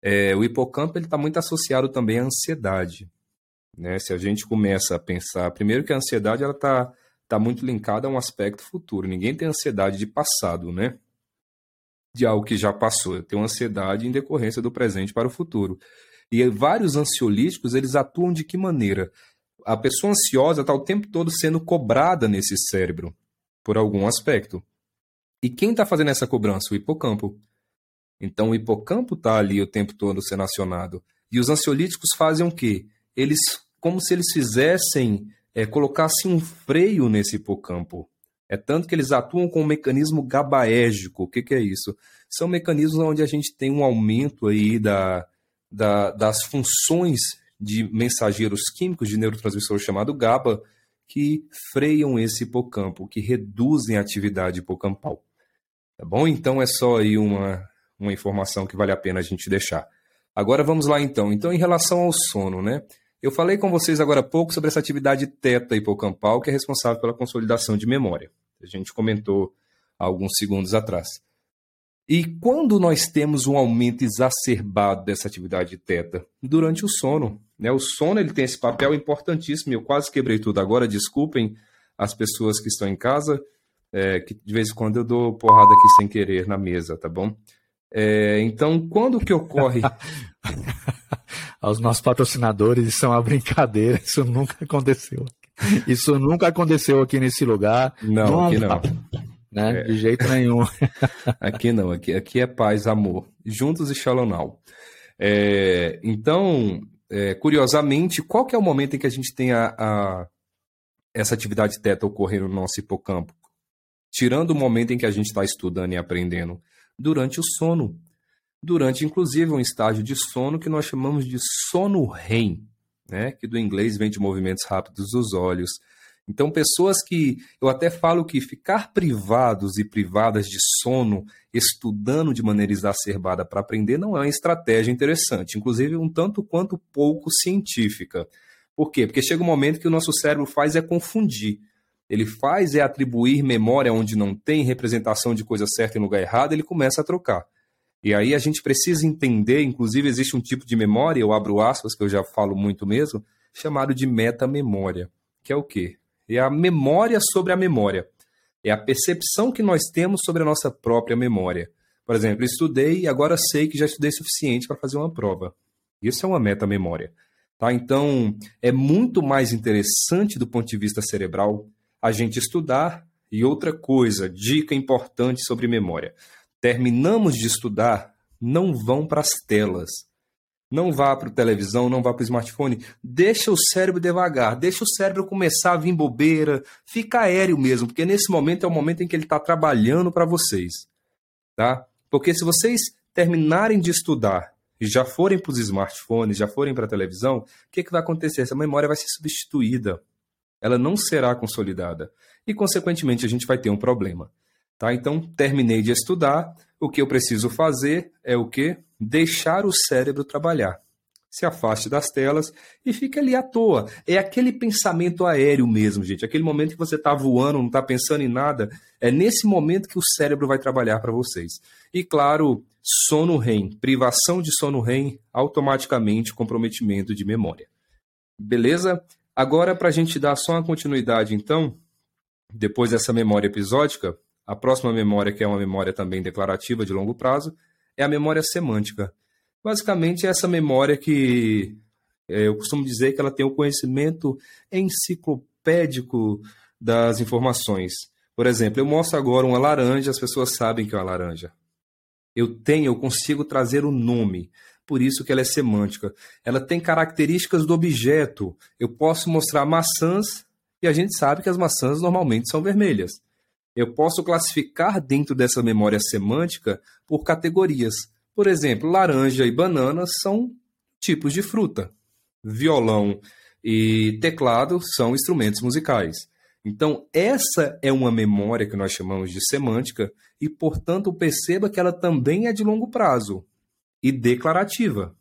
é, o hipocampo está muito associado também à ansiedade. Né? Se a gente começa a pensar, primeiro que a ansiedade ela está tá muito linkada a um aspecto futuro. Ninguém tem ansiedade de passado, né? De algo que já passou. Eu tenho ansiedade em decorrência do presente para o futuro. E vários ansiolíticos, eles atuam de que maneira? A pessoa ansiosa está o tempo todo sendo cobrada nesse cérebro por algum aspecto. E quem está fazendo essa cobrança? O hipocampo. Então o hipocampo está ali o tempo todo sendo acionado. E os ansiolíticos fazem o quê? Eles, como se eles fizessem, é, colocassem um freio nesse hipocampo. É tanto que eles atuam com um mecanismo gabaérgico. O que, que é isso? São mecanismos onde a gente tem um aumento aí da, da, das funções de mensageiros químicos de neurotransmissor chamado GABA que freiam esse hipocampo, que reduzem a atividade hipocampal. Tá bom? Então é só aí uma, uma informação que vale a pena a gente deixar. Agora vamos lá então. Então, em relação ao sono, né? Eu falei com vocês agora há pouco sobre essa atividade teta hipocampal que é responsável pela consolidação de memória. A gente comentou há alguns segundos atrás. E quando nós temos um aumento exacerbado dessa atividade teta? Durante o sono. Né? O sono ele tem esse papel importantíssimo. Eu quase quebrei tudo agora, desculpem as pessoas que estão em casa, é, que de vez em quando eu dou porrada aqui sem querer na mesa, tá bom? É, então, quando que ocorre. *laughs* Aos nossos patrocinadores, isso é uma brincadeira, isso nunca aconteceu. Isso nunca aconteceu aqui nesse lugar. Não, não aqui não *laughs* né? É. De jeito nenhum. *laughs* aqui não, aqui, aqui é paz, amor, juntos e shalom. É, então, é, curiosamente, qual que é o momento em que a gente tem a, a, essa atividade teta ocorrendo no nosso hipocampo? Tirando o momento em que a gente está estudando e aprendendo, durante o sono. Durante, inclusive, um estágio de sono que nós chamamos de sono REM, né? que do inglês vem de movimentos rápidos dos olhos, então, pessoas que eu até falo que ficar privados e privadas de sono, estudando de maneira exacerbada para aprender, não é uma estratégia interessante, inclusive um tanto quanto pouco científica. Por quê? Porque chega um momento que o nosso cérebro faz é confundir. Ele faz é atribuir memória onde não tem representação de coisa certa em lugar errado, ele começa a trocar. E aí a gente precisa entender, inclusive existe um tipo de memória, eu abro aspas, que eu já falo muito mesmo, chamado de metamemória, que é o quê? É a memória sobre a memória. É a percepção que nós temos sobre a nossa própria memória. Por exemplo, estudei e agora sei que já estudei suficiente para fazer uma prova. Isso é uma meta-memória. Tá? Então, é muito mais interessante do ponto de vista cerebral a gente estudar. E outra coisa, dica importante sobre memória: terminamos de estudar, não vão para as telas. Não vá para televisão, não vá para o smartphone. Deixa o cérebro devagar, deixa o cérebro começar a vir bobeira, fica aéreo mesmo, porque nesse momento é o momento em que ele está trabalhando para vocês. Tá? Porque se vocês terminarem de estudar e já forem para os smartphones, já forem para a televisão, o que, que vai acontecer? Essa memória vai ser substituída. Ela não será consolidada. E, consequentemente, a gente vai ter um problema. Tá? Então, terminei de estudar. O que eu preciso fazer é o quê? Deixar o cérebro trabalhar. Se afaste das telas e fique ali à toa. É aquele pensamento aéreo mesmo, gente. Aquele momento que você está voando, não está pensando em nada. É nesse momento que o cérebro vai trabalhar para vocês. E claro, sono REM, privação de sono REM, automaticamente comprometimento de memória. Beleza? Agora, para a gente dar só uma continuidade, então, depois dessa memória episódica, a próxima memória, que é uma memória também declarativa de longo prazo, é a memória semântica. Basicamente, é essa memória que é, eu costumo dizer que ela tem o conhecimento enciclopédico das informações. Por exemplo, eu mostro agora uma laranja, as pessoas sabem que é uma laranja. Eu tenho, eu consigo trazer o nome, por isso que ela é semântica. Ela tem características do objeto. Eu posso mostrar maçãs e a gente sabe que as maçãs normalmente são vermelhas. Eu posso classificar dentro dessa memória semântica por categorias. Por exemplo, laranja e banana são tipos de fruta. Violão e teclado são instrumentos musicais. Então, essa é uma memória que nós chamamos de semântica e, portanto, perceba que ela também é de longo prazo e declarativa.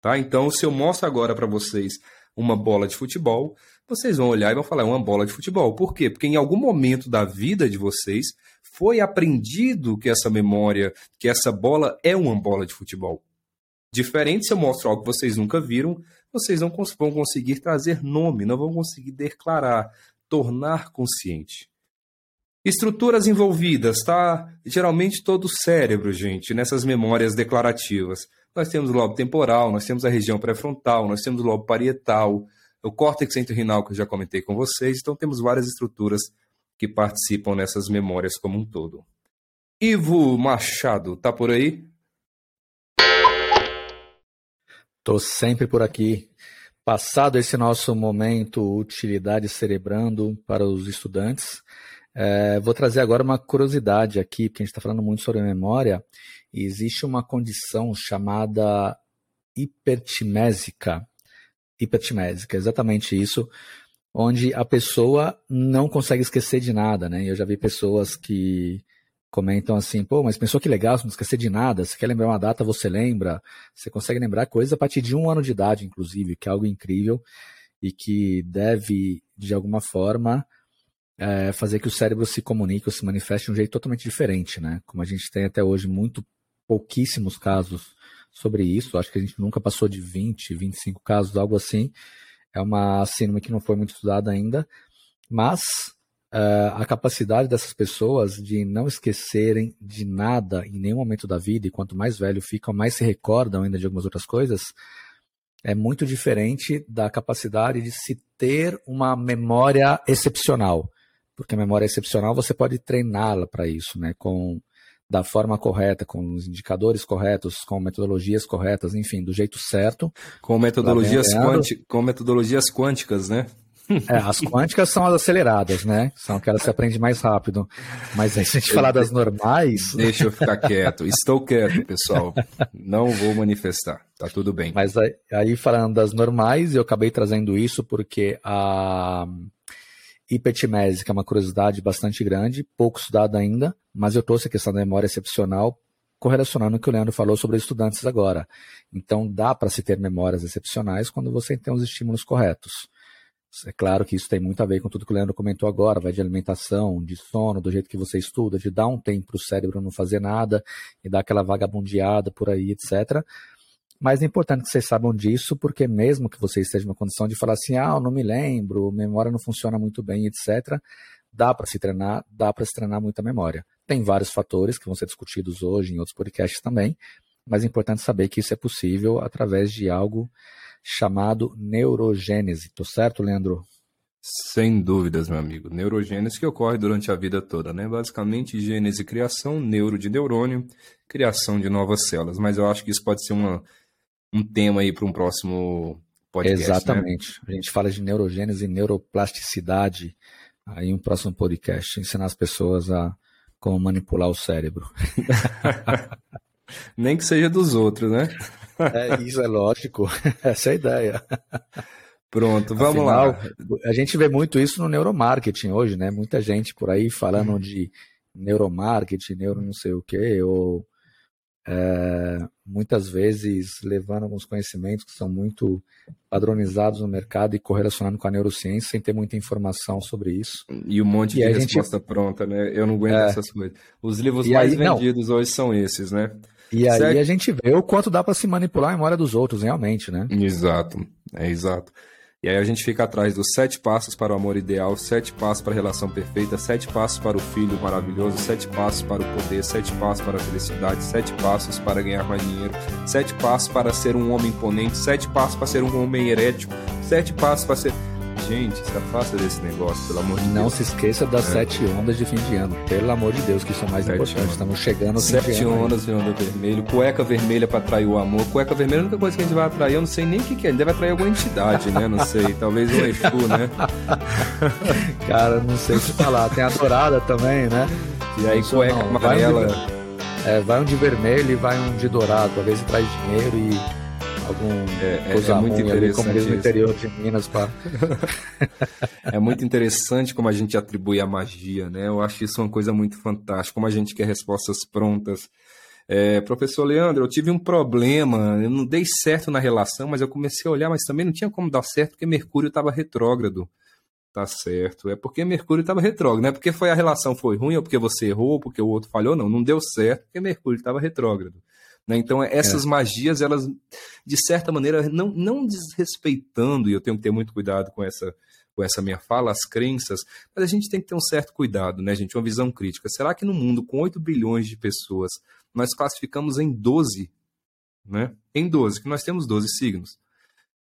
Tá? Então, se eu mostro agora para vocês uma bola de futebol, vocês vão olhar e vão falar, é uma bola de futebol. Por quê? Porque em algum momento da vida de vocês foi aprendido que essa memória, que essa bola é uma bola de futebol. Diferente se eu mostro algo que vocês nunca viram, vocês não vão conseguir trazer nome, não vão conseguir declarar, tornar consciente. Estruturas envolvidas, tá? Geralmente todo o cérebro, gente, nessas memórias declarativas. Nós temos o lobo temporal, nós temos a região pré-frontal, nós temos o lobo parietal, o córtex entorrinal que eu já comentei com vocês. Então temos várias estruturas que participam nessas memórias como um todo. Ivo Machado, tá por aí? Tô sempre por aqui. Passado esse nosso momento utilidade cerebrando para os estudantes, é, vou trazer agora uma curiosidade aqui, porque a gente está falando muito sobre memória, e existe uma condição chamada hipertimésica, hipertimésica, exatamente isso, onde a pessoa não consegue esquecer de nada, né? Eu já vi pessoas que comentam assim, pô, mas pensou que legal, não esquecer de nada, você quer lembrar uma data, você lembra, você consegue lembrar coisas a partir de um ano de idade, inclusive, que é algo incrível e que deve, de alguma forma, é, fazer que o cérebro se comunique ou se manifeste de um jeito totalmente diferente, né? Como a gente tem até hoje muito pouquíssimos casos sobre isso. Acho que a gente nunca passou de 20, 25 casos, algo assim. É uma síndrome que não foi muito estudada ainda, mas uh, a capacidade dessas pessoas de não esquecerem de nada em nenhum momento da vida, e quanto mais velho ficam, mais se recordam ainda de algumas outras coisas, é muito diferente da capacidade de se ter uma memória excepcional. Porque a memória excepcional você pode treiná-la para isso, né? Com da forma correta, com os indicadores corretos, com metodologias corretas, enfim, do jeito certo. Com metodologias, quanti, com metodologias quânticas, né? *laughs* É, as quânticas são as aceleradas, né? São aquelas que se aprende mais rápido. Mas aí, se a gente falar das normais. *laughs* Deixa eu ficar quieto. Estou quieto, pessoal. Não vou manifestar. Tá tudo bem. Mas aí, aí falando das normais, eu acabei trazendo isso porque a hipertimese, que é uma curiosidade bastante grande, pouco estudada ainda, mas eu trouxe a questão da memória excepcional correlacionando o que o Leandro falou sobre estudantes agora. Então, dá para se ter memórias excepcionais quando você tem os estímulos corretos. É claro que isso tem muito a ver com tudo que o Leandro comentou agora, vai de alimentação, de sono, do jeito que você estuda, de dar um tempo para o cérebro não fazer nada e dar aquela vagabundeada por aí, etc. Mas é importante que vocês saibam disso, porque mesmo que vocês estejam numa condição de falar assim, ah, eu não me lembro, memória não funciona muito bem, etc., dá para se treinar, dá para se treinar muita memória. Tem vários fatores que vão ser discutidos hoje em outros podcasts também, mas é importante saber que isso é possível através de algo chamado neurogênese. Tô certo, Leandro? Sem dúvidas, meu amigo. Neurogênese que ocorre durante a vida toda, né? Basicamente, gênese criação, neuro de neurônio, criação de novas células. Mas eu acho que isso pode ser uma, um tema aí para um próximo podcast. Né? Exatamente. Né? A gente fala de neurogênese e neuroplasticidade aí um próximo podcast, ensinar as pessoas a como manipular o cérebro. *laughs* Nem que seja dos outros, né? É, isso é lógico. *laughs* Essa é a ideia. Pronto, vamos Afinal, lá. A gente vê muito isso no neuromarketing hoje, né? Muita gente por aí falando uhum. de neuromarketing, neuro não sei o quê, ou é, muitas vezes levando alguns conhecimentos que são muito padronizados no mercado e correlacionando com a neurociência sem ter muita informação sobre isso. E um monte e de resposta gente... pronta, né? Eu não aguento é... essas coisas. Os livros e mais aí, vendidos não. hoje são esses, né? E aí a gente vê o quanto dá para se manipular a memória dos outros, realmente, né? Exato, é exato. E aí a gente fica atrás dos sete passos para o amor ideal, sete passos para a relação perfeita, sete passos para o filho maravilhoso, sete passos para o poder, sete passos para a felicidade, sete passos para ganhar mais dinheiro, sete passos para ser um homem imponente, sete passos para ser um homem herético, sete passos para ser Gente, se afasta desse negócio, pelo amor de não Deus. Não se esqueça das é. sete ondas de fim de ano. Pelo amor de Deus, que são mais sete importantes. Estamos chegando ao Sete fim de ondas de onda vermelho, cueca vermelha para atrair o amor. Cueca vermelha é a única coisa que a gente vai atrair. Eu não sei nem o que, que é. Ele deve atrair alguma entidade, né? Não sei. Talvez um Exu, né? *laughs* Cara, não sei o que falar. Tem a dourada também, né? E aí, cueca não. amarela. Vai um, de, é, vai um de vermelho e vai um de dourado. Talvez traz dinheiro e algum é, é coisa é, muito interessante interior de Minas para *laughs* é muito interessante como a gente atribui a magia né eu acho isso uma coisa muito fantástica como a gente quer respostas prontas é, professor Leandro eu tive um problema eu não dei certo na relação mas eu comecei a olhar mas também não tinha como dar certo porque Mercúrio estava retrógrado Tá certo. É porque Mercúrio estava retrógrado, não é porque foi a relação foi ruim, ou porque você errou, ou porque o outro falhou, não. Não deu certo porque Mercúrio estava retrógrado. Né? Então, essas é. magias, elas, de certa maneira, não, não desrespeitando, e eu tenho que ter muito cuidado com essa, com essa minha fala, as crenças, mas a gente tem que ter um certo cuidado, né, gente? Uma visão crítica. Será que no mundo com 8 bilhões de pessoas, nós classificamos em 12, né? Em 12, que nós temos 12 signos.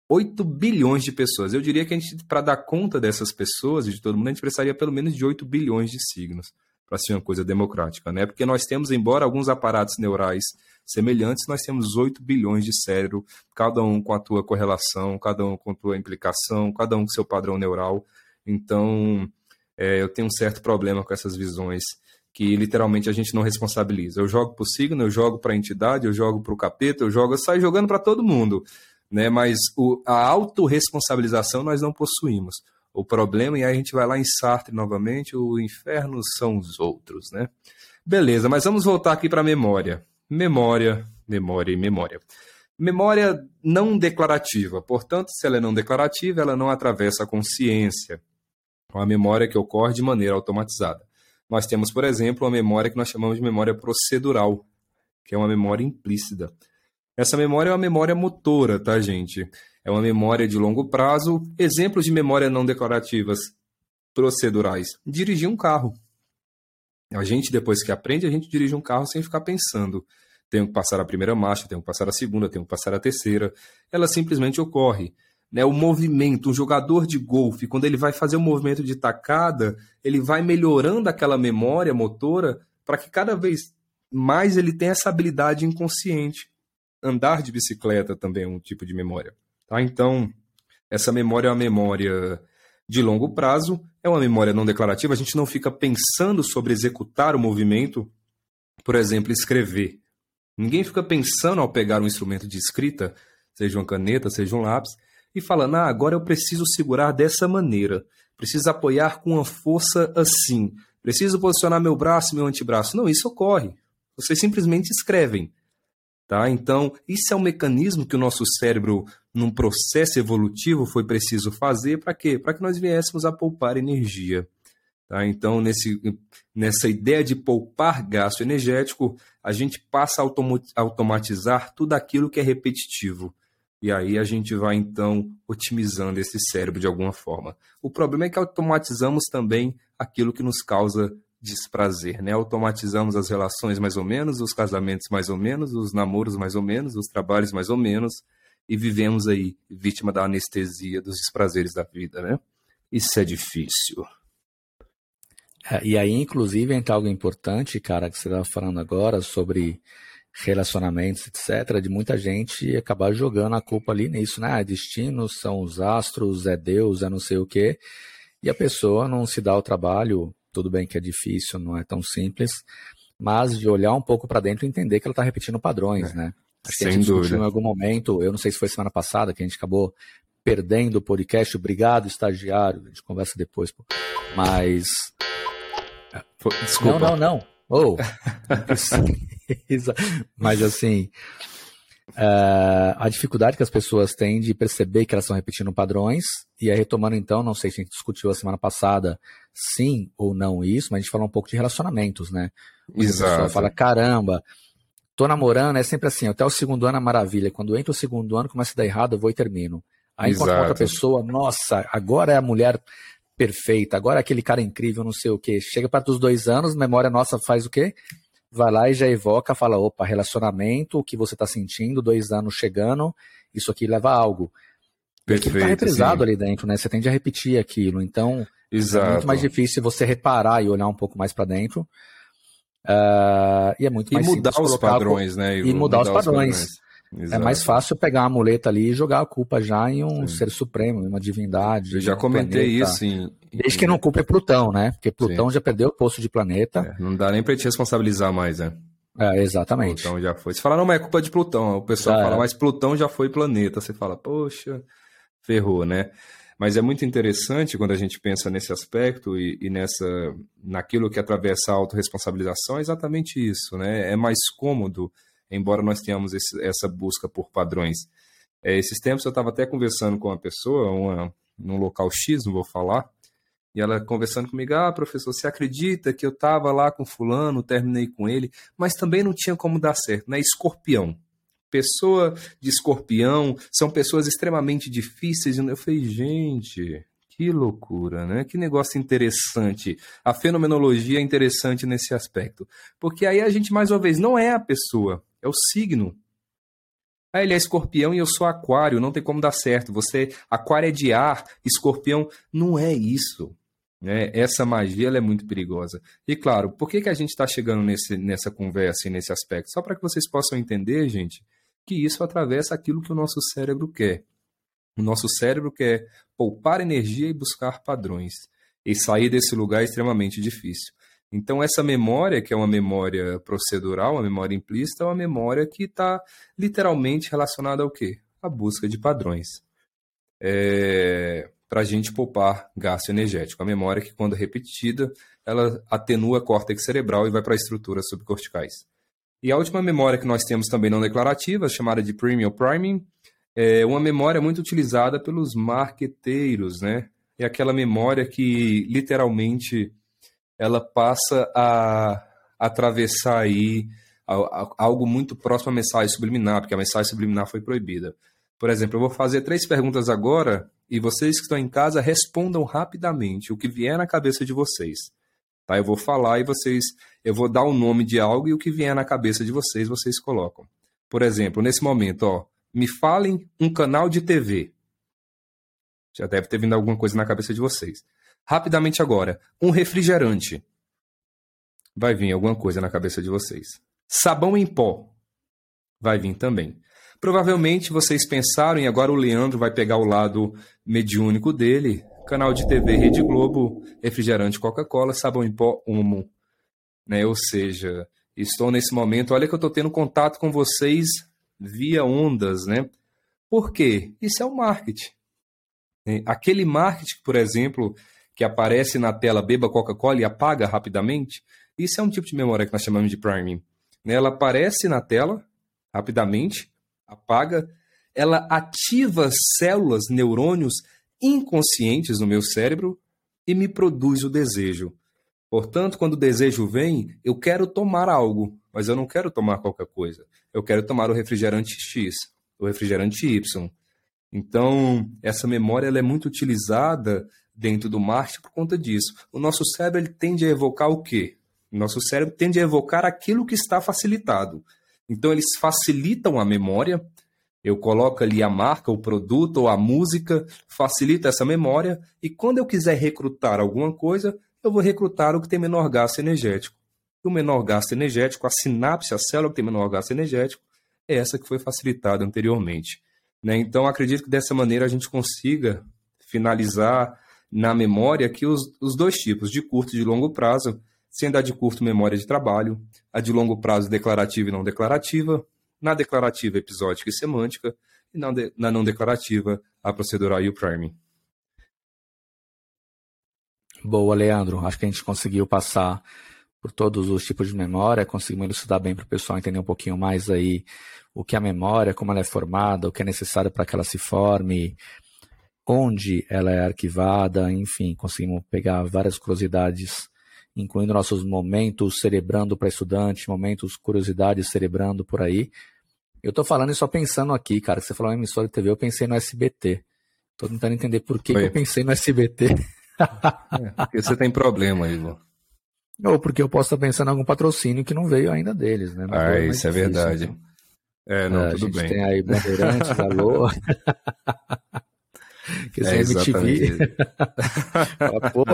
8 bilhões de pessoas. Eu diria que a gente, para dar conta dessas pessoas e de todo mundo, a gente precisaria pelo menos de 8 bilhões de signos para ser uma coisa democrática, né? Porque nós temos, embora alguns aparatos neurais semelhantes, nós temos 8 bilhões de cérebro, cada um com a tua correlação, cada um com a tua implicação, cada um com seu padrão neural. Então, é, eu tenho um certo problema com essas visões que literalmente a gente não responsabiliza. Eu jogo para o signo, eu jogo para a entidade, eu jogo para o capeta, eu jogo, eu saio jogando para todo mundo, né? Mas o, a autorresponsabilização nós não possuímos. O problema, e aí a gente vai lá em Sartre novamente, o inferno são os outros, né? Beleza, mas vamos voltar aqui para a memória memória, memória e memória. Memória não declarativa, portanto, se ela é não declarativa, ela não atravessa a consciência. É uma memória que ocorre de maneira automatizada. Nós temos, por exemplo, uma memória que nós chamamos de memória procedural, que é uma memória implícita. Essa memória é uma memória motora, tá, gente? É uma memória de longo prazo. Exemplos de memória não declarativas procedurais: dirigir um carro. A gente, depois que aprende, a gente dirige um carro sem ficar pensando. Tenho que passar a primeira marcha, tenho que passar a segunda, tenho que passar a terceira. Ela simplesmente ocorre. Né, o movimento, um jogador de golfe, quando ele vai fazer o um movimento de tacada, ele vai melhorando aquela memória motora para que cada vez mais ele tenha essa habilidade inconsciente. Andar de bicicleta também é um tipo de memória. Tá? Então, essa memória é uma memória de longo prazo, é uma memória não declarativa, a gente não fica pensando sobre executar o movimento, por exemplo, escrever. Ninguém fica pensando ao pegar um instrumento de escrita, seja uma caneta, seja um lápis, e falando, ah, agora eu preciso segurar dessa maneira, preciso apoiar com uma força assim, preciso posicionar meu braço e meu antebraço. Não, isso ocorre. Vocês simplesmente escrevem. Tá? Então, isso é um mecanismo que o nosso cérebro, num processo evolutivo, foi preciso fazer para quê? Para que nós viéssemos a poupar energia. Tá? Então, nesse, nessa ideia de poupar gasto energético, a gente passa a automatizar tudo aquilo que é repetitivo. E aí a gente vai, então, otimizando esse cérebro de alguma forma. O problema é que automatizamos também aquilo que nos causa desprazer, né? Automatizamos as relações mais ou menos, os casamentos mais ou menos, os namoros mais ou menos, os trabalhos mais ou menos, e vivemos aí vítima da anestesia dos desprazeres da vida, né? Isso é difícil. É, e aí, inclusive, entra algo importante, cara, que você estava falando agora sobre relacionamentos, etc., de muita gente acabar jogando a culpa ali nisso, né? Ah, destino, são os astros, é Deus, é não sei o quê. E a pessoa não se dá o trabalho, tudo bem que é difícil, não é tão simples, mas de olhar um pouco para dentro e entender que ela está repetindo padrões, é, né? Acho que a gente discutiu em algum momento, eu não sei se foi semana passada, que a gente acabou perdendo o podcast. Obrigado, estagiário. A gente conversa depois. Pô. Mas Desculpa. Não, não, não. Oh, *laughs* Mas assim, uh, a dificuldade que as pessoas têm de perceber que elas estão repetindo padrões, e aí retomando então, não sei se a gente discutiu a semana passada sim ou não isso, mas a gente falou um pouco de relacionamentos, né? Exato. A pessoa fala, caramba, tô namorando, é sempre assim, até o segundo ano é maravilha, quando entra o segundo ano começa a dar errado, eu vou e termino. Aí enquanto outra pessoa, nossa, agora é a mulher perfeita, agora aquele cara incrível, não sei o quê. Chega para dos dois anos, memória nossa faz o quê? Vai lá e já evoca, fala, opa, relacionamento, o que você está sentindo, dois anos chegando, isso aqui leva a algo. Perfeito, tá reprisado sim. ali dentro, né? Você tende a repetir aquilo. Então, Exato. é muito mais difícil você reparar e olhar um pouco mais para dentro. Uh, e é muito mais e mudar os padrões, né? E, mudar, mudar, os padrões. Os padrões. Exato. É mais fácil pegar uma muleta ali e jogar a culpa já em um Sim. ser supremo, em uma divindade. Eu já comentei planeta. isso. Em... Desde que não culpe Plutão, né? Porque Plutão Sim. já perdeu o posto de planeta. É, não dá nem pra te responsabilizar mais, né? É, exatamente. Plutão já foi. Você fala, não, mas é culpa de Plutão. O pessoal fala, mas Plutão já foi planeta. Você fala, poxa, ferrou, né? Mas é muito interessante quando a gente pensa nesse aspecto e, e nessa, naquilo que atravessa a autorresponsabilização, é exatamente isso, né? É mais cômodo embora nós tenhamos esse, essa busca por padrões. É, esses tempos eu estava até conversando com uma pessoa, uma, num local X, não vou falar, e ela conversando comigo, ah, professor, você acredita que eu estava lá com fulano, terminei com ele, mas também não tinha como dar certo, né? Escorpião. Pessoa de escorpião são pessoas extremamente difíceis. Eu falei, gente, que loucura, né? Que negócio interessante. A fenomenologia é interessante nesse aspecto. Porque aí a gente, mais uma vez, não é a pessoa, é o signo. Ah, ele é escorpião e eu sou aquário, não tem como dar certo. Você, aquário é de ar, escorpião, não é isso. Né? Essa magia é muito perigosa. E claro, por que, que a gente está chegando nesse, nessa conversa e nesse aspecto? Só para que vocês possam entender, gente, que isso atravessa aquilo que o nosso cérebro quer. O nosso cérebro quer poupar energia e buscar padrões. E sair desse lugar é extremamente difícil. Então, essa memória, que é uma memória procedural, uma memória implícita, é uma memória que está literalmente relacionada ao quê? A busca de padrões. É, para a gente poupar gasto energético. A memória que, quando repetida, ela atenua a córtex cerebral e vai para estruturas subcorticais. E a última memória que nós temos também não declarativa, chamada de premium priming, é uma memória muito utilizada pelos marqueteiros, né? É aquela memória que literalmente ela passa a atravessar aí algo muito próximo à mensagem subliminar, porque a mensagem subliminar foi proibida. Por exemplo, eu vou fazer três perguntas agora e vocês que estão em casa respondam rapidamente o que vier na cabeça de vocês. Tá? Eu vou falar e vocês, eu vou dar o nome de algo e o que vier na cabeça de vocês, vocês colocam. Por exemplo, nesse momento, ó, me falem um canal de TV. Já deve ter vindo alguma coisa na cabeça de vocês. Rapidamente agora, um refrigerante. Vai vir alguma coisa na cabeça de vocês. Sabão em pó. Vai vir também. Provavelmente vocês pensaram, e agora o Leandro vai pegar o lado mediúnico dele. Canal de TV Rede Globo, refrigerante Coca-Cola, sabão em pó Humo. Né? Ou seja, estou nesse momento, olha que eu estou tendo contato com vocês via ondas, né? Por quê? Isso é o marketing. Aquele marketing, por exemplo, que aparece na tela beba Coca-Cola e apaga rapidamente, isso é um tipo de memória que nós chamamos de priming. Né? Ela aparece na tela rapidamente, apaga, ela ativa células, neurônios inconscientes no meu cérebro e me produz o desejo. Portanto, quando o desejo vem, eu quero tomar algo, mas eu não quero tomar qualquer coisa. Eu quero tomar o refrigerante X, o refrigerante Y. Então, essa memória ela é muito utilizada dentro do marketing por conta disso. O nosso cérebro ele tende a evocar o quê? O nosso cérebro tende a evocar aquilo que está facilitado. Então, eles facilitam a memória. Eu coloco ali a marca, o produto ou a música, facilita essa memória. E quando eu quiser recrutar alguma coisa, eu vou recrutar o que tem menor gasto energético. E o menor gasto energético, a sinapse, a célula que tem menor gasto energético, é essa que foi facilitada anteriormente. Né? Então, acredito que dessa maneira a gente consiga finalizar na memória que os, os dois tipos, de curto e de longo prazo, sendo a de curto memória de trabalho, a de longo prazo declarativa e não declarativa, na declarativa episódica e semântica, e na, de, na não declarativa a procedural e o priming. Boa, Leandro. Acho que a gente conseguiu passar por todos os tipos de memória, conseguimos elucidar bem para o pessoal entender um pouquinho mais aí o que é a memória, como ela é formada, o que é necessário para que ela se forme, onde ela é arquivada, enfim, conseguimos pegar várias curiosidades, incluindo nossos momentos cerebrando para estudante, momentos curiosidades cerebrando por aí. Eu estou falando e só pensando aqui, cara, que você falou em emissora de TV, eu pensei no SBT. Estou tentando entender por que, que eu pensei no SBT. *laughs* É, porque você tem problema, Igor. Ou porque eu posso estar pensando em algum patrocínio que não veio ainda deles, né? ah, isso é verdade. Então. É, não, é, tudo bem. Tem aí Bandeirantes, *laughs* Alô. Que é, MTV. *laughs* Pô.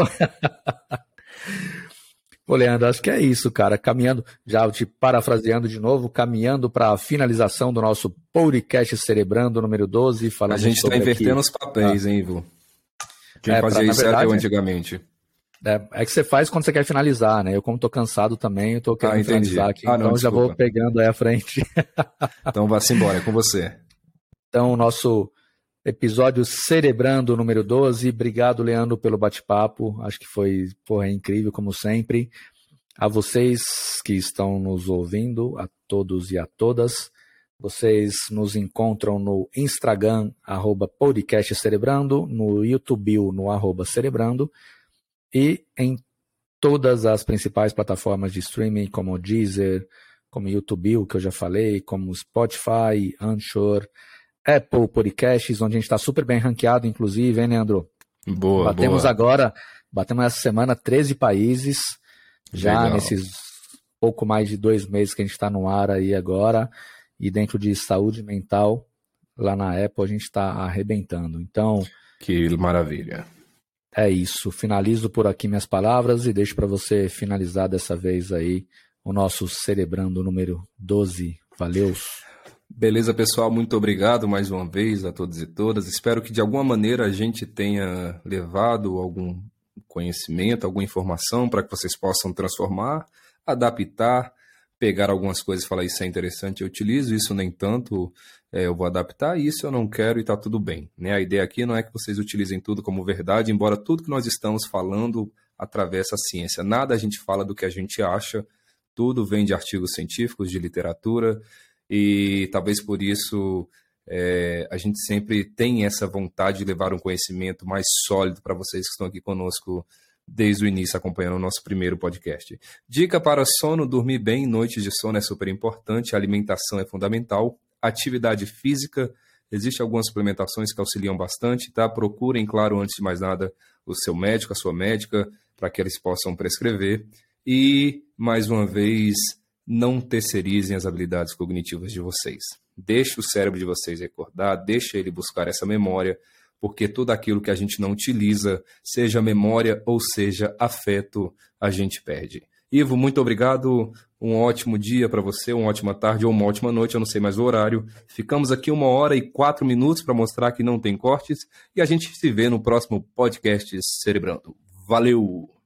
Pô, Leandro, acho que é isso, cara. Caminhando, já te parafraseando de novo, caminhando para a finalização do nosso podcast Cerebrando número 12. Falando a gente está invertendo aqui, os papéis, ah, hein, Ivo? Quem é, fazia pra, isso verdade, era eu antigamente. É, é, que você faz quando você quer finalizar, né? Eu, como tô cansado também, eu tô querendo ah, finalizar aqui, ah, não, então já vou pegando aí a frente. então vá-se embora, é com você. Então, o nosso episódio Cerebrando número 12. Obrigado, Leandro, pelo bate-papo. Acho que foi porra, incrível, como sempre. A vocês que estão nos ouvindo, a todos e a todas. Vocês nos encontram no Instagram, arroba podcast Cerebrando, no YouTube, no arroba Cerebrando e em todas as principais plataformas de streaming, como o Deezer, como o YouTube, que eu já falei, como Spotify, Anchor, Apple Podcasts, onde a gente está super bem ranqueado, inclusive, hein, Leandro? Boa, Batemos boa. agora, batemos essa semana 13 países, já Legal. nesses pouco mais de dois meses que a gente está no ar aí agora, e dentro de saúde mental, lá na Apple a gente está arrebentando. Então. Que maravilha. É isso. Finalizo por aqui minhas palavras e deixo para você finalizar dessa vez aí o nosso Cerebrando número 12. Valeu. Beleza, pessoal. Muito obrigado mais uma vez a todos e todas. Espero que de alguma maneira a gente tenha levado algum conhecimento, alguma informação para que vocês possam transformar, adaptar pegar algumas coisas e falar isso é interessante, eu utilizo, isso nem tanto, é, eu vou adaptar, isso eu não quero e está tudo bem. Né? A ideia aqui não é que vocês utilizem tudo como verdade, embora tudo que nós estamos falando atravessa a ciência. Nada a gente fala do que a gente acha, tudo vem de artigos científicos, de literatura, e talvez por isso é, a gente sempre tem essa vontade de levar um conhecimento mais sólido para vocês que estão aqui conosco desde o início acompanhando o nosso primeiro podcast. Dica para sono: dormir bem, noites de sono é super importante, alimentação é fundamental, atividade física, existem algumas suplementações que auxiliam bastante, tá? Procurem, claro, antes de mais nada, o seu médico, a sua médica, para que eles possam prescrever. E, mais uma vez, não terceirizem as habilidades cognitivas de vocês. Deixe o cérebro de vocês recordar, deixe ele buscar essa memória porque tudo aquilo que a gente não utiliza, seja memória ou seja afeto, a gente perde. Ivo, muito obrigado. Um ótimo dia para você, uma ótima tarde ou uma ótima noite, eu não sei mais o horário. Ficamos aqui uma hora e quatro minutos para mostrar que não tem cortes e a gente se vê no próximo podcast Cerebrando. Valeu!